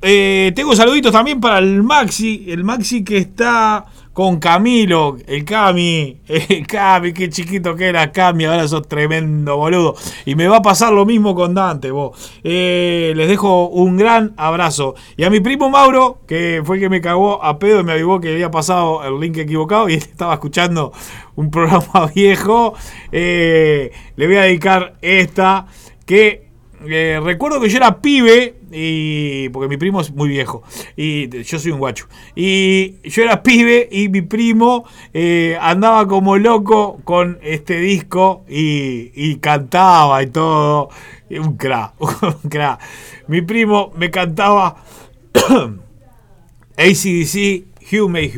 Eh, tengo saluditos también para el Maxi, el Maxi que está con Camilo, el Cami, el Cami, qué chiquito que era Cami, ahora sos tremendo boludo. Y me va a pasar lo mismo con Dante, vos. Eh, les dejo un gran abrazo. Y a mi primo Mauro, que fue que me cagó a pedo y me avivó que había pasado el link equivocado y (laughs) estaba escuchando un programa (laughs) viejo, eh, le voy a dedicar esta que eh, recuerdo que yo era pibe y porque mi primo es muy viejo y yo soy un guacho. Y yo era pibe y mi primo eh, andaba como loco con este disco y, cantaba y todo. Y un cra (laughs) un cra. Mi primo me cantaba (coughs) ACDC Hugh May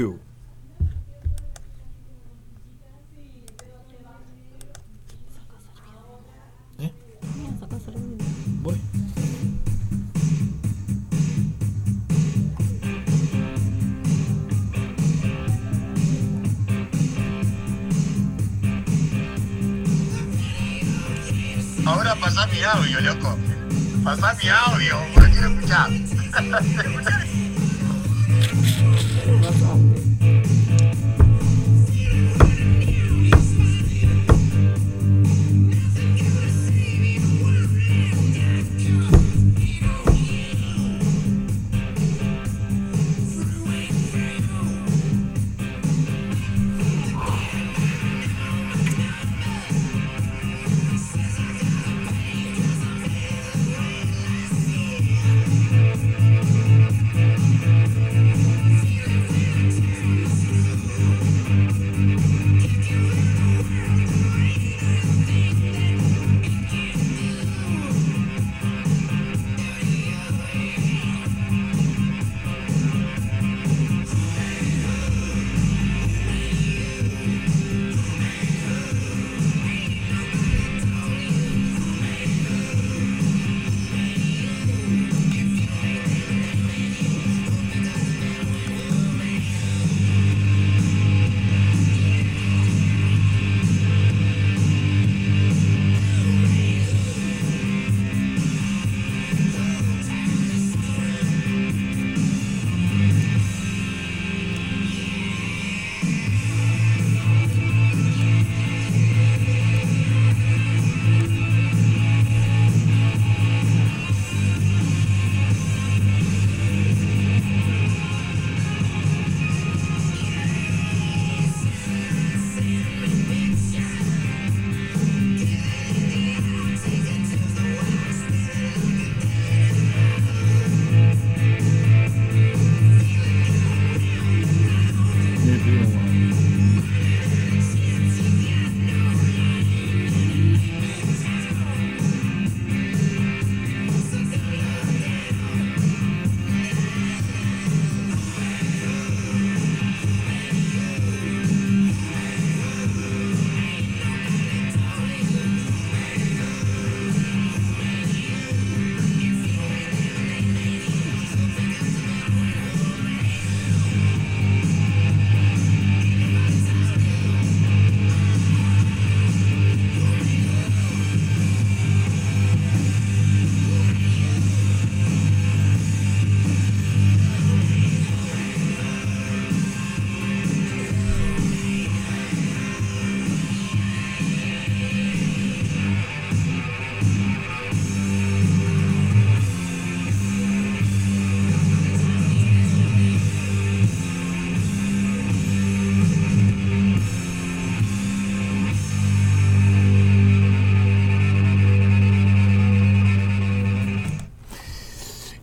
Ahora pasá mi audio, loco. Pasá mi audio, lo quiero escuchar. (laughs)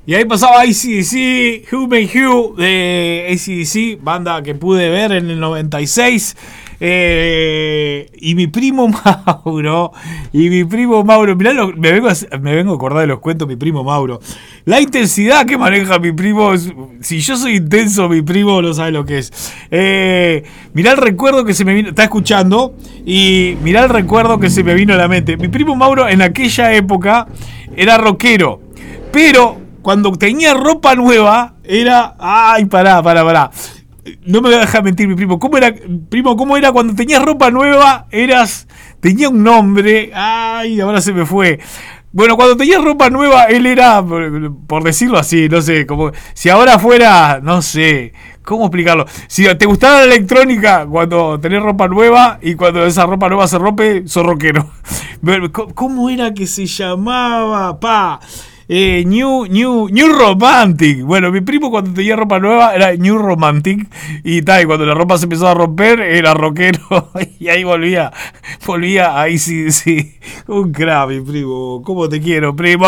Y ahí pasaba ACDC, Who May Hugh de ACDC, banda que pude ver en el 96. Eh, y mi primo (laughs) Mauro, y mi primo Mauro, mirá, me, vengo a, me vengo a acordar de los cuentos, mi primo Mauro. La intensidad que maneja mi primo, si yo soy intenso, mi primo no sabe lo que es. Eh, mirá el recuerdo que se me vino, está escuchando, y mirá el recuerdo que se me vino a la mente. Mi primo Mauro en aquella época era rockero, pero cuando tenía ropa nueva, era. ¡Ay, pará, pará, pará! No me voy a dejar mentir, mi primo. ¿Cómo era, primo, cómo era cuando tenías ropa nueva? Eras. Tenía un nombre. ¡Ay, ahora se me fue! Bueno, cuando tenías ropa nueva, él era, por, decirlo así, no sé, como si ahora fuera, no sé, ¿cómo explicarlo? Si te gustaba la electrónica cuando tenés ropa nueva y cuando esa ropa nueva se rompe, sos rockero. (laughs) Pero, ¿cómo- ¿Cómo era que se llamaba? Pa. Eh, New, New, New Romantic. Bueno, mi primo cuando tenía ropa nueva era New Romantic. Y tal, y cuando la ropa se empezó a romper, era rockero. (laughs) Y ahí volvía, volvía, ahí sí, sí. Un crack, mi primo. ¿Cómo te quiero, primo?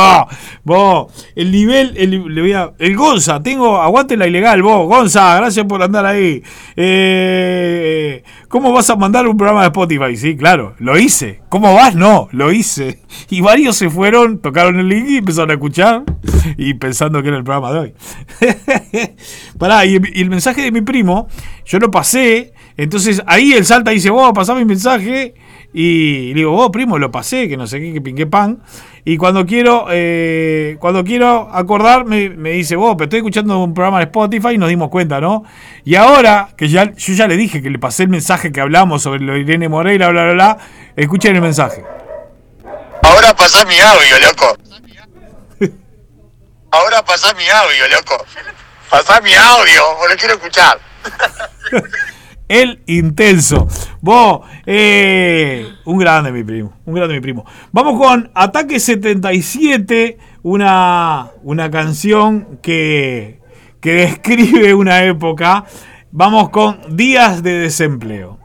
Vos, el nivel, el, le voy a- el Gonza, tengo, aguante la ilegal, vos, Gonza, gracias por andar ahí. Eh, ¿Cómo vas a mandar un programa de Spotify? Sí, claro, lo hice. ¿Cómo vas? No, lo hice. (laughs) Y varios se fueron, tocaron el link y empezaron a escuchar. Y pensando que era el programa de hoy. (laughs) Pará, y, el mensaje de mi primo, yo lo pasé. Entonces ahí él salta y dice, vos pasá mi mensaje. Y le digo, vos primo, lo pasé, que no sé qué, que pinqué pan. Y cuando quiero, eh, cuando quiero acordar, me, me dice, vos, pero estoy escuchando un programa de Spotify y nos dimos cuenta, ¿no? Y ahora, que ya, yo ya le dije que le pasé el mensaje que hablamos sobre lo de Irene Moreira, bla, bla, bla, escuchen el mensaje. Ahora pasá mi audio, loco. Ahora pasá mi audio, loco. Pasá mi audio, porque lo quiero escuchar. (laughs) El intenso. Vos, eh, un grande mi primo, un grande mi primo. Vamos con Ataque 77, una, una canción que, que (laughs) describe una época. Vamos con Días de Desempleo.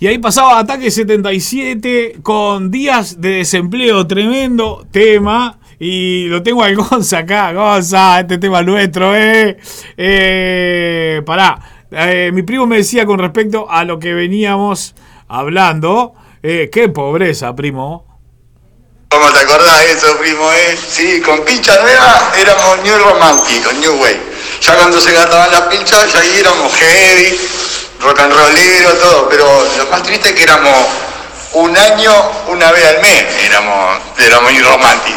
Y ahí pasaba Ataque 77 con días de desempleo, tremendo tema. Y lo tengo al (laughs) Gonza acá, Gonza, este tema nuestro, eh. eh pará, Eh, mi primo me decía con respecto a lo que veníamos hablando, eh, qué pobreza, primo. ¿Cómo te acordás de eso, primo? Eh? Sí, con pincha nueva éramos New Romantic, New Way. Ya cuando se gastaban las pinchas, ya ahí éramos heavy, rock and rollero, todo. Pero lo más triste es que éramos un año, una vez al mes, éramos, éramos.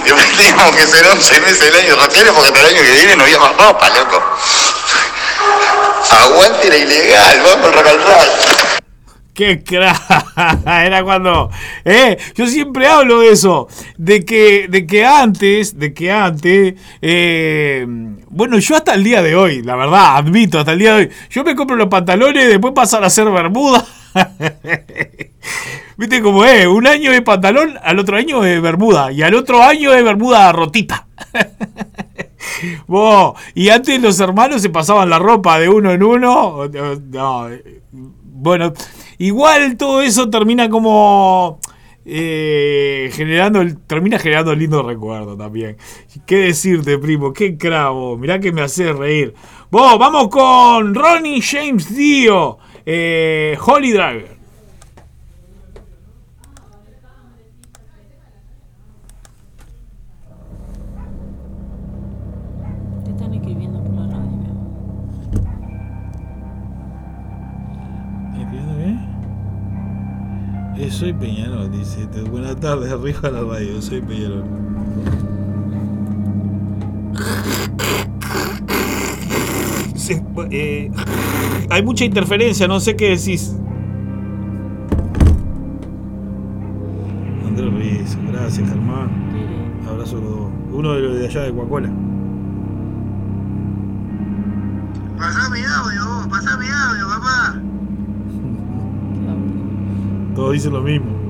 Después (laughs) teníamos que ser 11 meses el año rockero porque hasta el año que viene no había más ropa, loco. Aguante la ilegal, vamos al rock and roll. ¡Qué crack! (laughs) Era cuando. ¿eh? Yo siempre hablo de eso. De que, de que antes, de que antes. eh, bueno, yo hasta el día de hoy, la verdad, admito, hasta el día de hoy. Yo me compro los pantalones, después pasan a ser bermuda. (laughs) ¿Viste cómo es? Un año de pantalón, al otro año de bermuda. Y al otro año de bermuda rotita. (laughs) Y antes los hermanos se pasaban la ropa de uno en uno. No, bueno, igual todo eso termina como eh, generando, termina generando lindo recuerdo también. ¿Qué decirte, primo? Qué cravo. Mirá que me hace reír. Vos, vamos con Ronnie James Dio, eh, Holy Driver. Soy Peñarol, dice. Buenas tardes, arriba a la radio, soy Peñarol. Se- eh, hay mucha interferencia, no sé qué decís. Andrés Ruiz, gracias, Germán. Abrazo a los dos. Uno de los de allá de Coca-Cola. Pasá mi audio, vos, pasá mi audio, papá. Todos dicen lo mismo.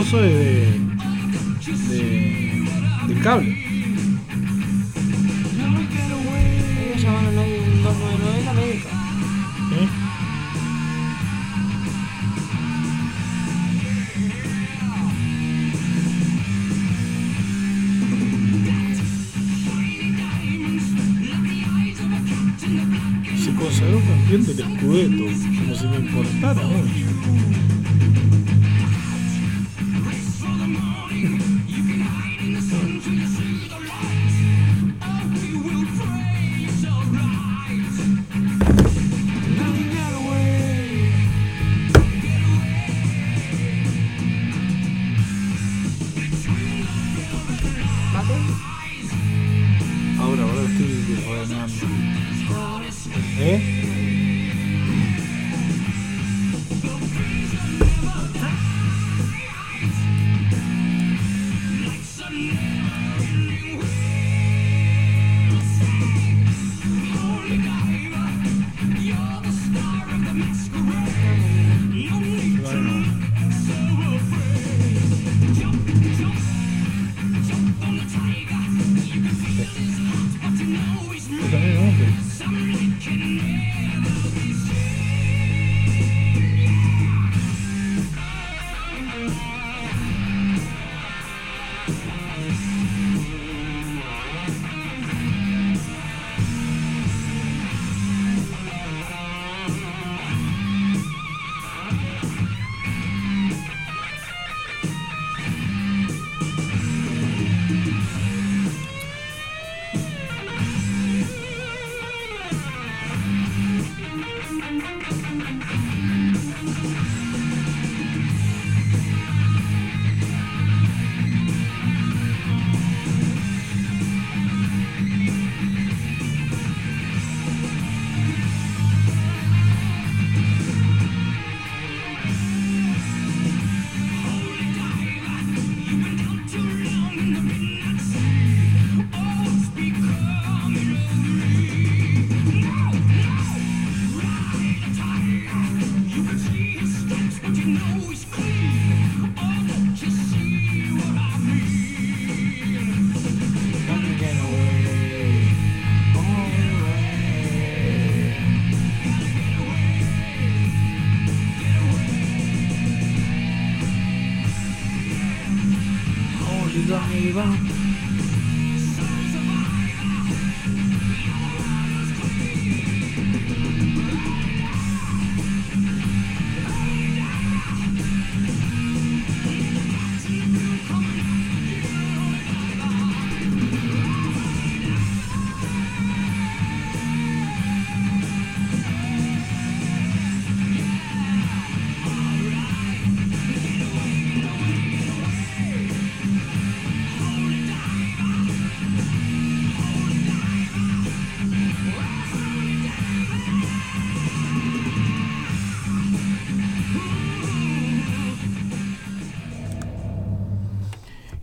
Y de, de. Hein?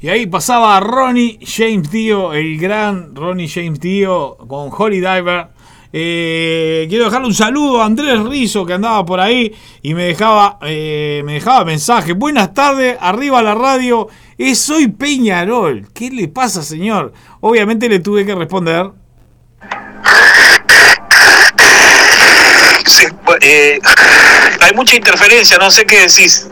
Y ahí pasaba Ronnie James Dio, el gran Ronnie James Dio con Holy Diver. Eh, quiero dejarle un saludo a Andrés Rizo que andaba por ahí y me dejaba, eh, me dejaba mensaje. Buenas tardes, arriba la radio. Soy Peñarol. ¿Qué le pasa, señor? Obviamente le tuve que responder. Eh, hay mucha interferencia, no sé qué decís.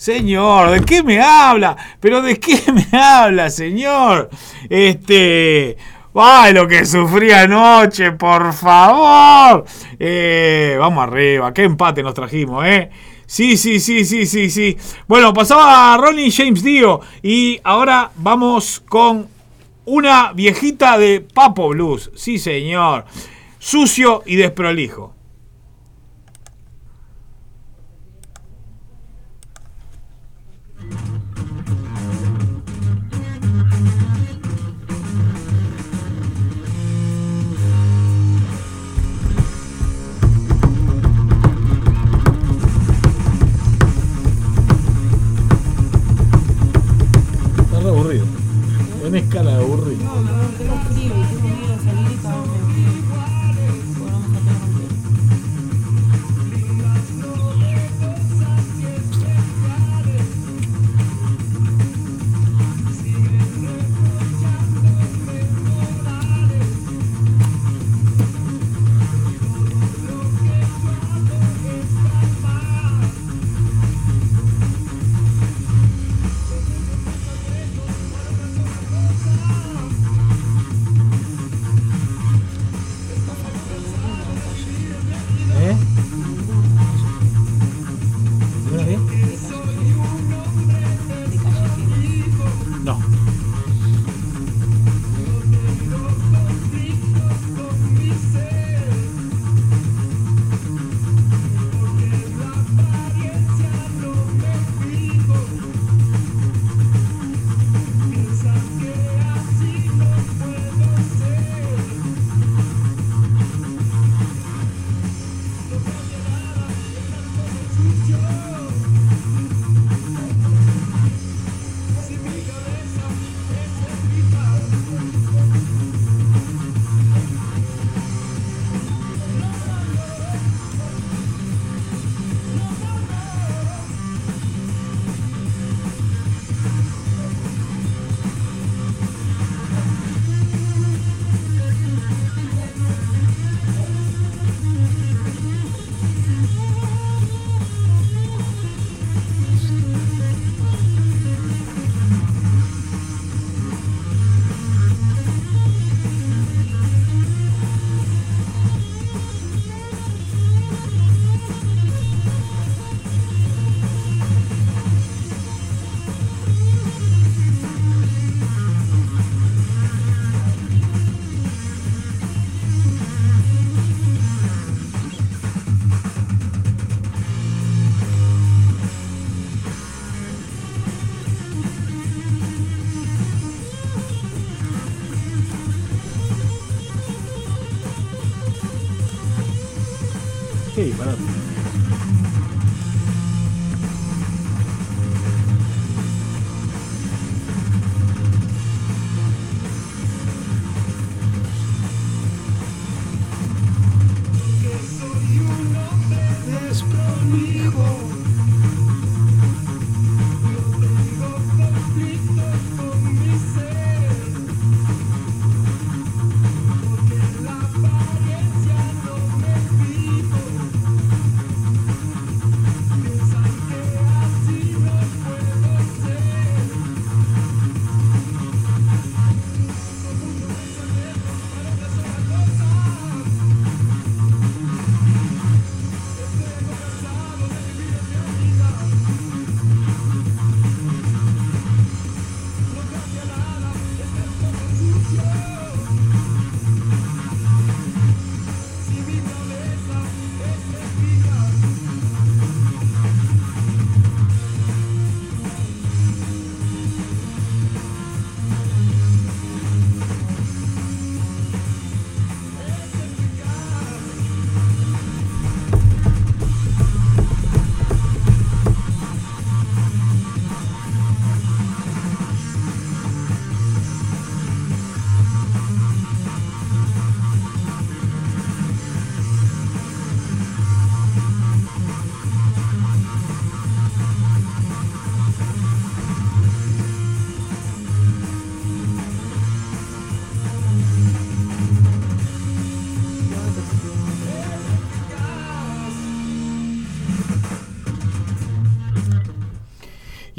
Señor, ¿de qué me habla? ¿Pero de qué (laughs) me habla, señor? Este. ¡Ay, lo que sufrí anoche, por favor! Eh, vamos arriba, qué empate nos trajimos, ¿eh? Sí, sí, sí, sí, sí, sí. Bueno, pasaba Ronnie James Dio y ahora vamos con una viejita de Papo Blues. Sí, señor. Sucio y desprolijo. Tenés cara de aburrido. No,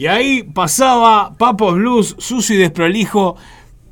Y ahí pasaba Papos Blues, sucio y desprolijo.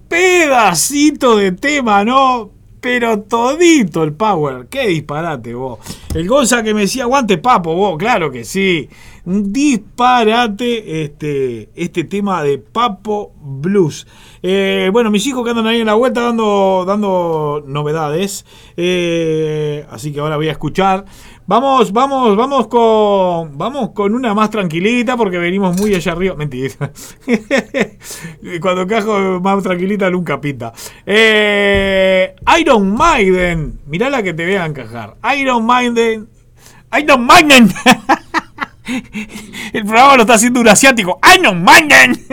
Pedacito de tema, ¿no? Pero todito el power. Qué disparate, vos. El Gonza que me decía, aguante papo, vos. Claro que sí. Disparate este, este tema de Papo Blues. Eh, bueno, mis hijos que andan ahí en la vuelta dando, dando novedades. Eh, así que ahora voy a escuchar. Vamos, vamos, vamos con. Vamos con una más tranquilita porque venimos muy allá arriba. Mentira. (laughs) Cuando cajo más tranquilita nunca pinta. Eh, Iron Maiden. Mirá la que te voy a encajar. Iron Maiden. Iron Maiden. (laughs) El programa lo está haciendo un asiático. Iron Maiden.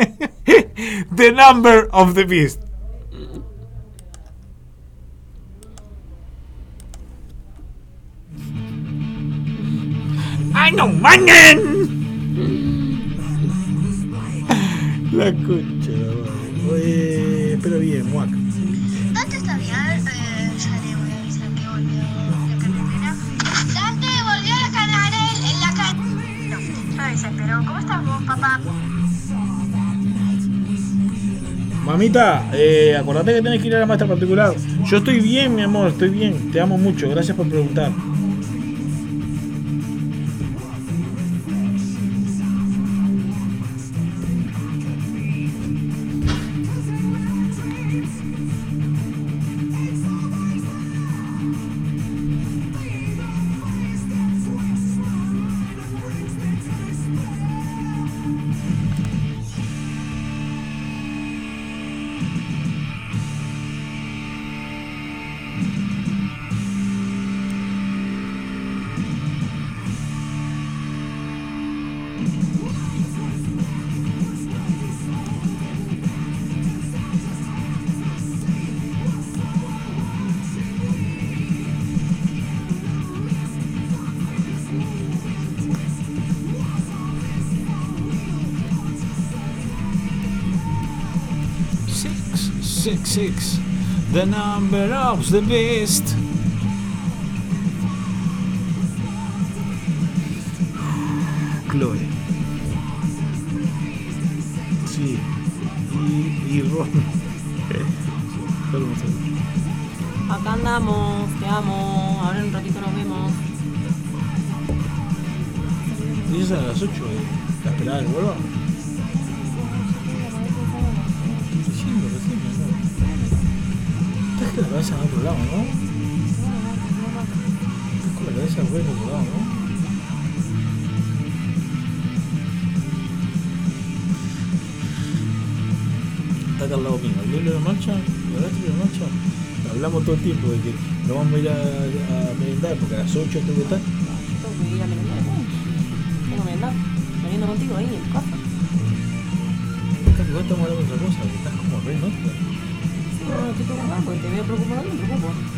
(laughs) The Number of the Beast. Iron Maiden. La concha, la. Oye, espero bien, Muac. Dante está bien, eh, ya le voy a avisar que volvió la canalera. Dante volvió la canalera en la canalera. No, ya dice, pero ¿cómo estás vos, papá? Mamita, eh, acordate que tenés que ir a la maestra particular. Yo estoy bien, mi amor, estoy bien. Te amo mucho. Gracias por preguntar. Six. The number of the beast. Chloe. Sí. Y, y Ron. (laughs) Acá andamos, te amo. Ahora en un ratito nos vemos. Dices a las 8 la esperada del vuelo. Cabeza en otro lado, ¿no? Con la cabeza en otro lado, ¿no? Está acá al lado mío. El Lelo de marcha, el eléctrico de marcha. Hablamos todo el tiempo de que nos vamos a ir a, a merendar porque a las 8 tengo que estar. Tengo que ir a merendar. Tengo que merendar. Veniendo contigo ahí en tu casa. Esta- Igual estamos hablando de otra cosa, que estás como re. Sí, porque te veo preocupado me preocupo.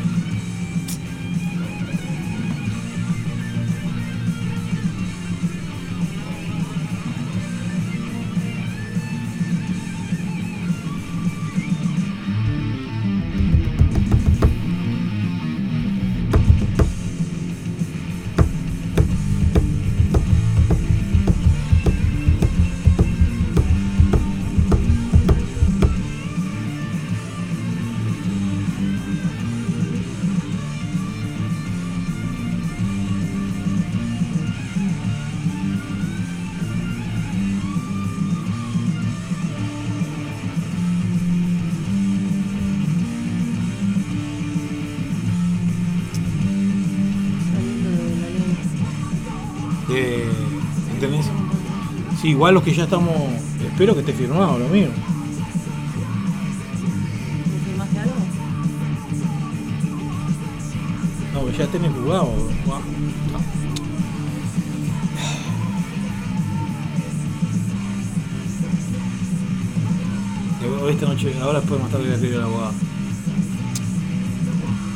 Igual los que ya estamos. Espero que esté firmado lo mío. ¿Me firmaste algo? No, ya en jugado. Yo Esta noche, ahora después más tarde voy a escribir a la abogada.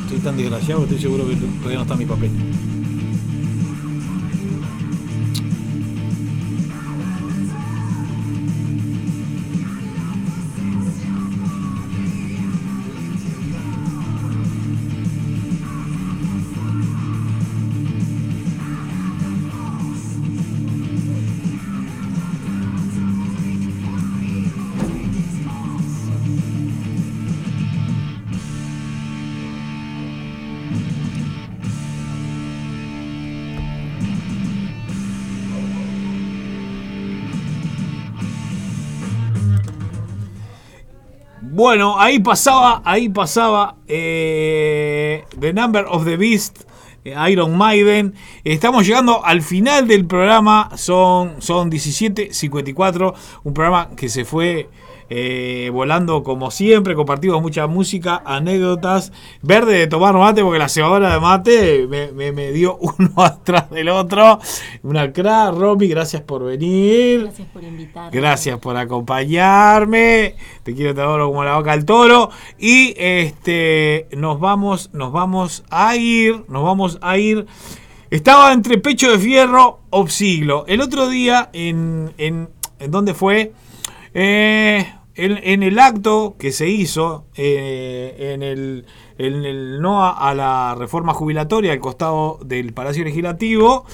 Estoy tan desgraciado estoy seguro que todavía no está mi papel. Bueno, ahí pasaba, ahí pasaba eh, The Number of the Beast, eh, Iron Maiden. Estamos llegando al final del programa, son, son 17.54, un programa que se fue eh, volando como siempre, compartimos mucha música, anécdotas, verde de tomar mate, porque la cebadora de mate me, me- me dio (laughs) uno atrás del otro. Una crack, Romy, gracias por venir. Gracias por invitarme. Gracias por acompañarme. Te quiero te adoro como la vaca al toro. Y este nos vamos, nos vamos a ir, nos vamos a ir. Estaba entre pecho de fierro o siglo. El otro día, en, en, ¿en dónde fue? Eh, en, el acto que se hizo eh, en, el, no a, a la reforma jubilatoria al costado del Palacio Legislativo,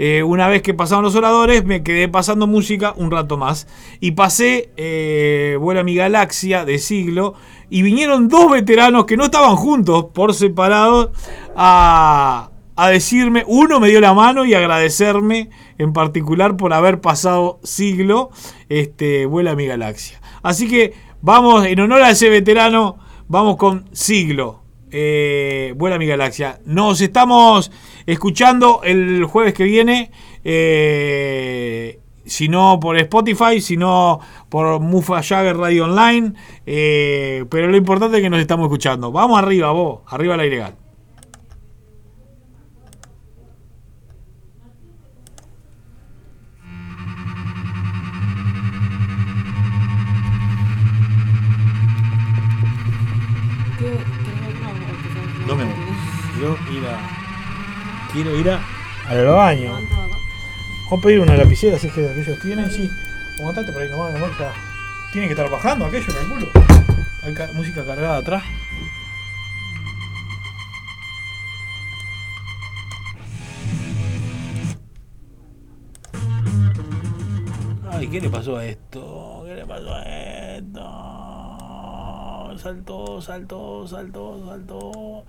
eh, una vez que pasaron los oradores, me quedé pasando música un rato más. Y pasé eh, Vuela mi galaxia de siglo. Y vinieron dos veteranos que no estaban juntos por separado a, a decirme, uno me dio la mano y agradecerme en particular por haber pasado siglo, este, vuela mi galaxia. Así que vamos, en honor a ese veterano, vamos con siglo. eh, vuela mi galaxia. Nos estamos escuchando el jueves que viene. eh, si no por Spotify, si no por Mufa Jagger Radio Online. eh, pero lo importante es que nos estamos escuchando. Vamos arriba, vos, arriba la ilegal. Quiero ir a, al baño. Vamos a pedir una lapicera si es que aquellos tienen, sí. Aguantate por ahí nomás, nomás está. Tiene que estar bajando aquello, calculo. Hay ca- música cargada atrás. Ay, ¿qué le pasó a esto? ¿Qué le pasó a esto? Saltó, saltó, saltó, saltó.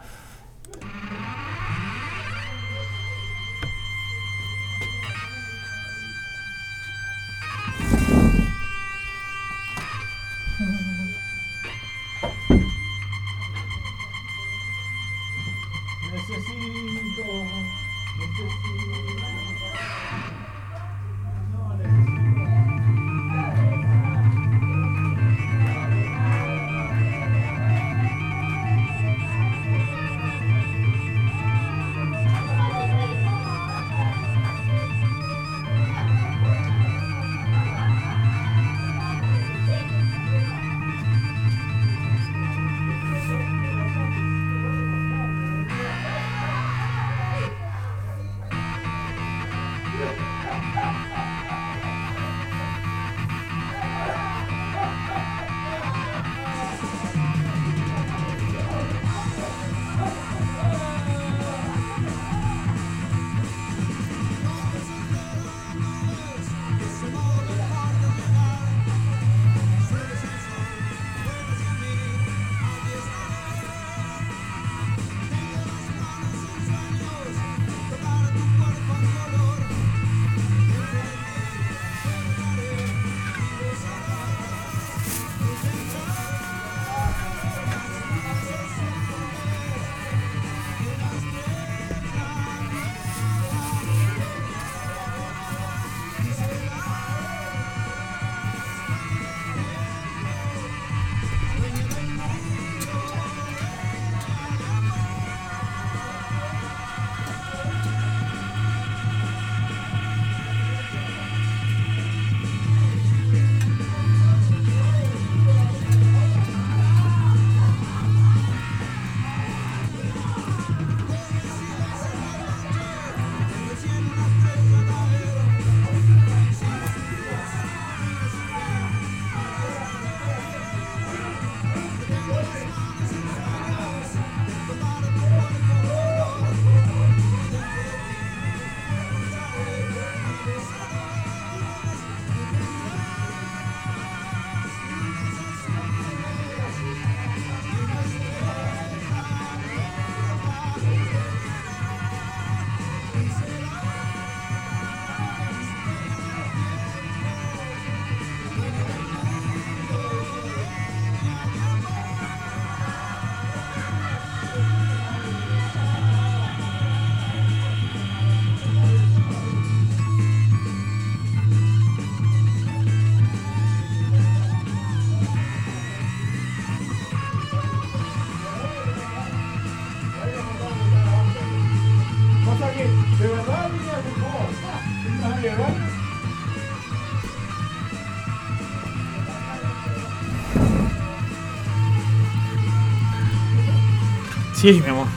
Sí, mi amor.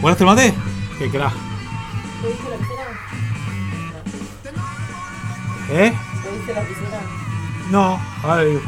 ¿Guardaste el mate? Qué crack. ¿Te? ¿Eh? ¿Te viste la piscina? No, ahora digo.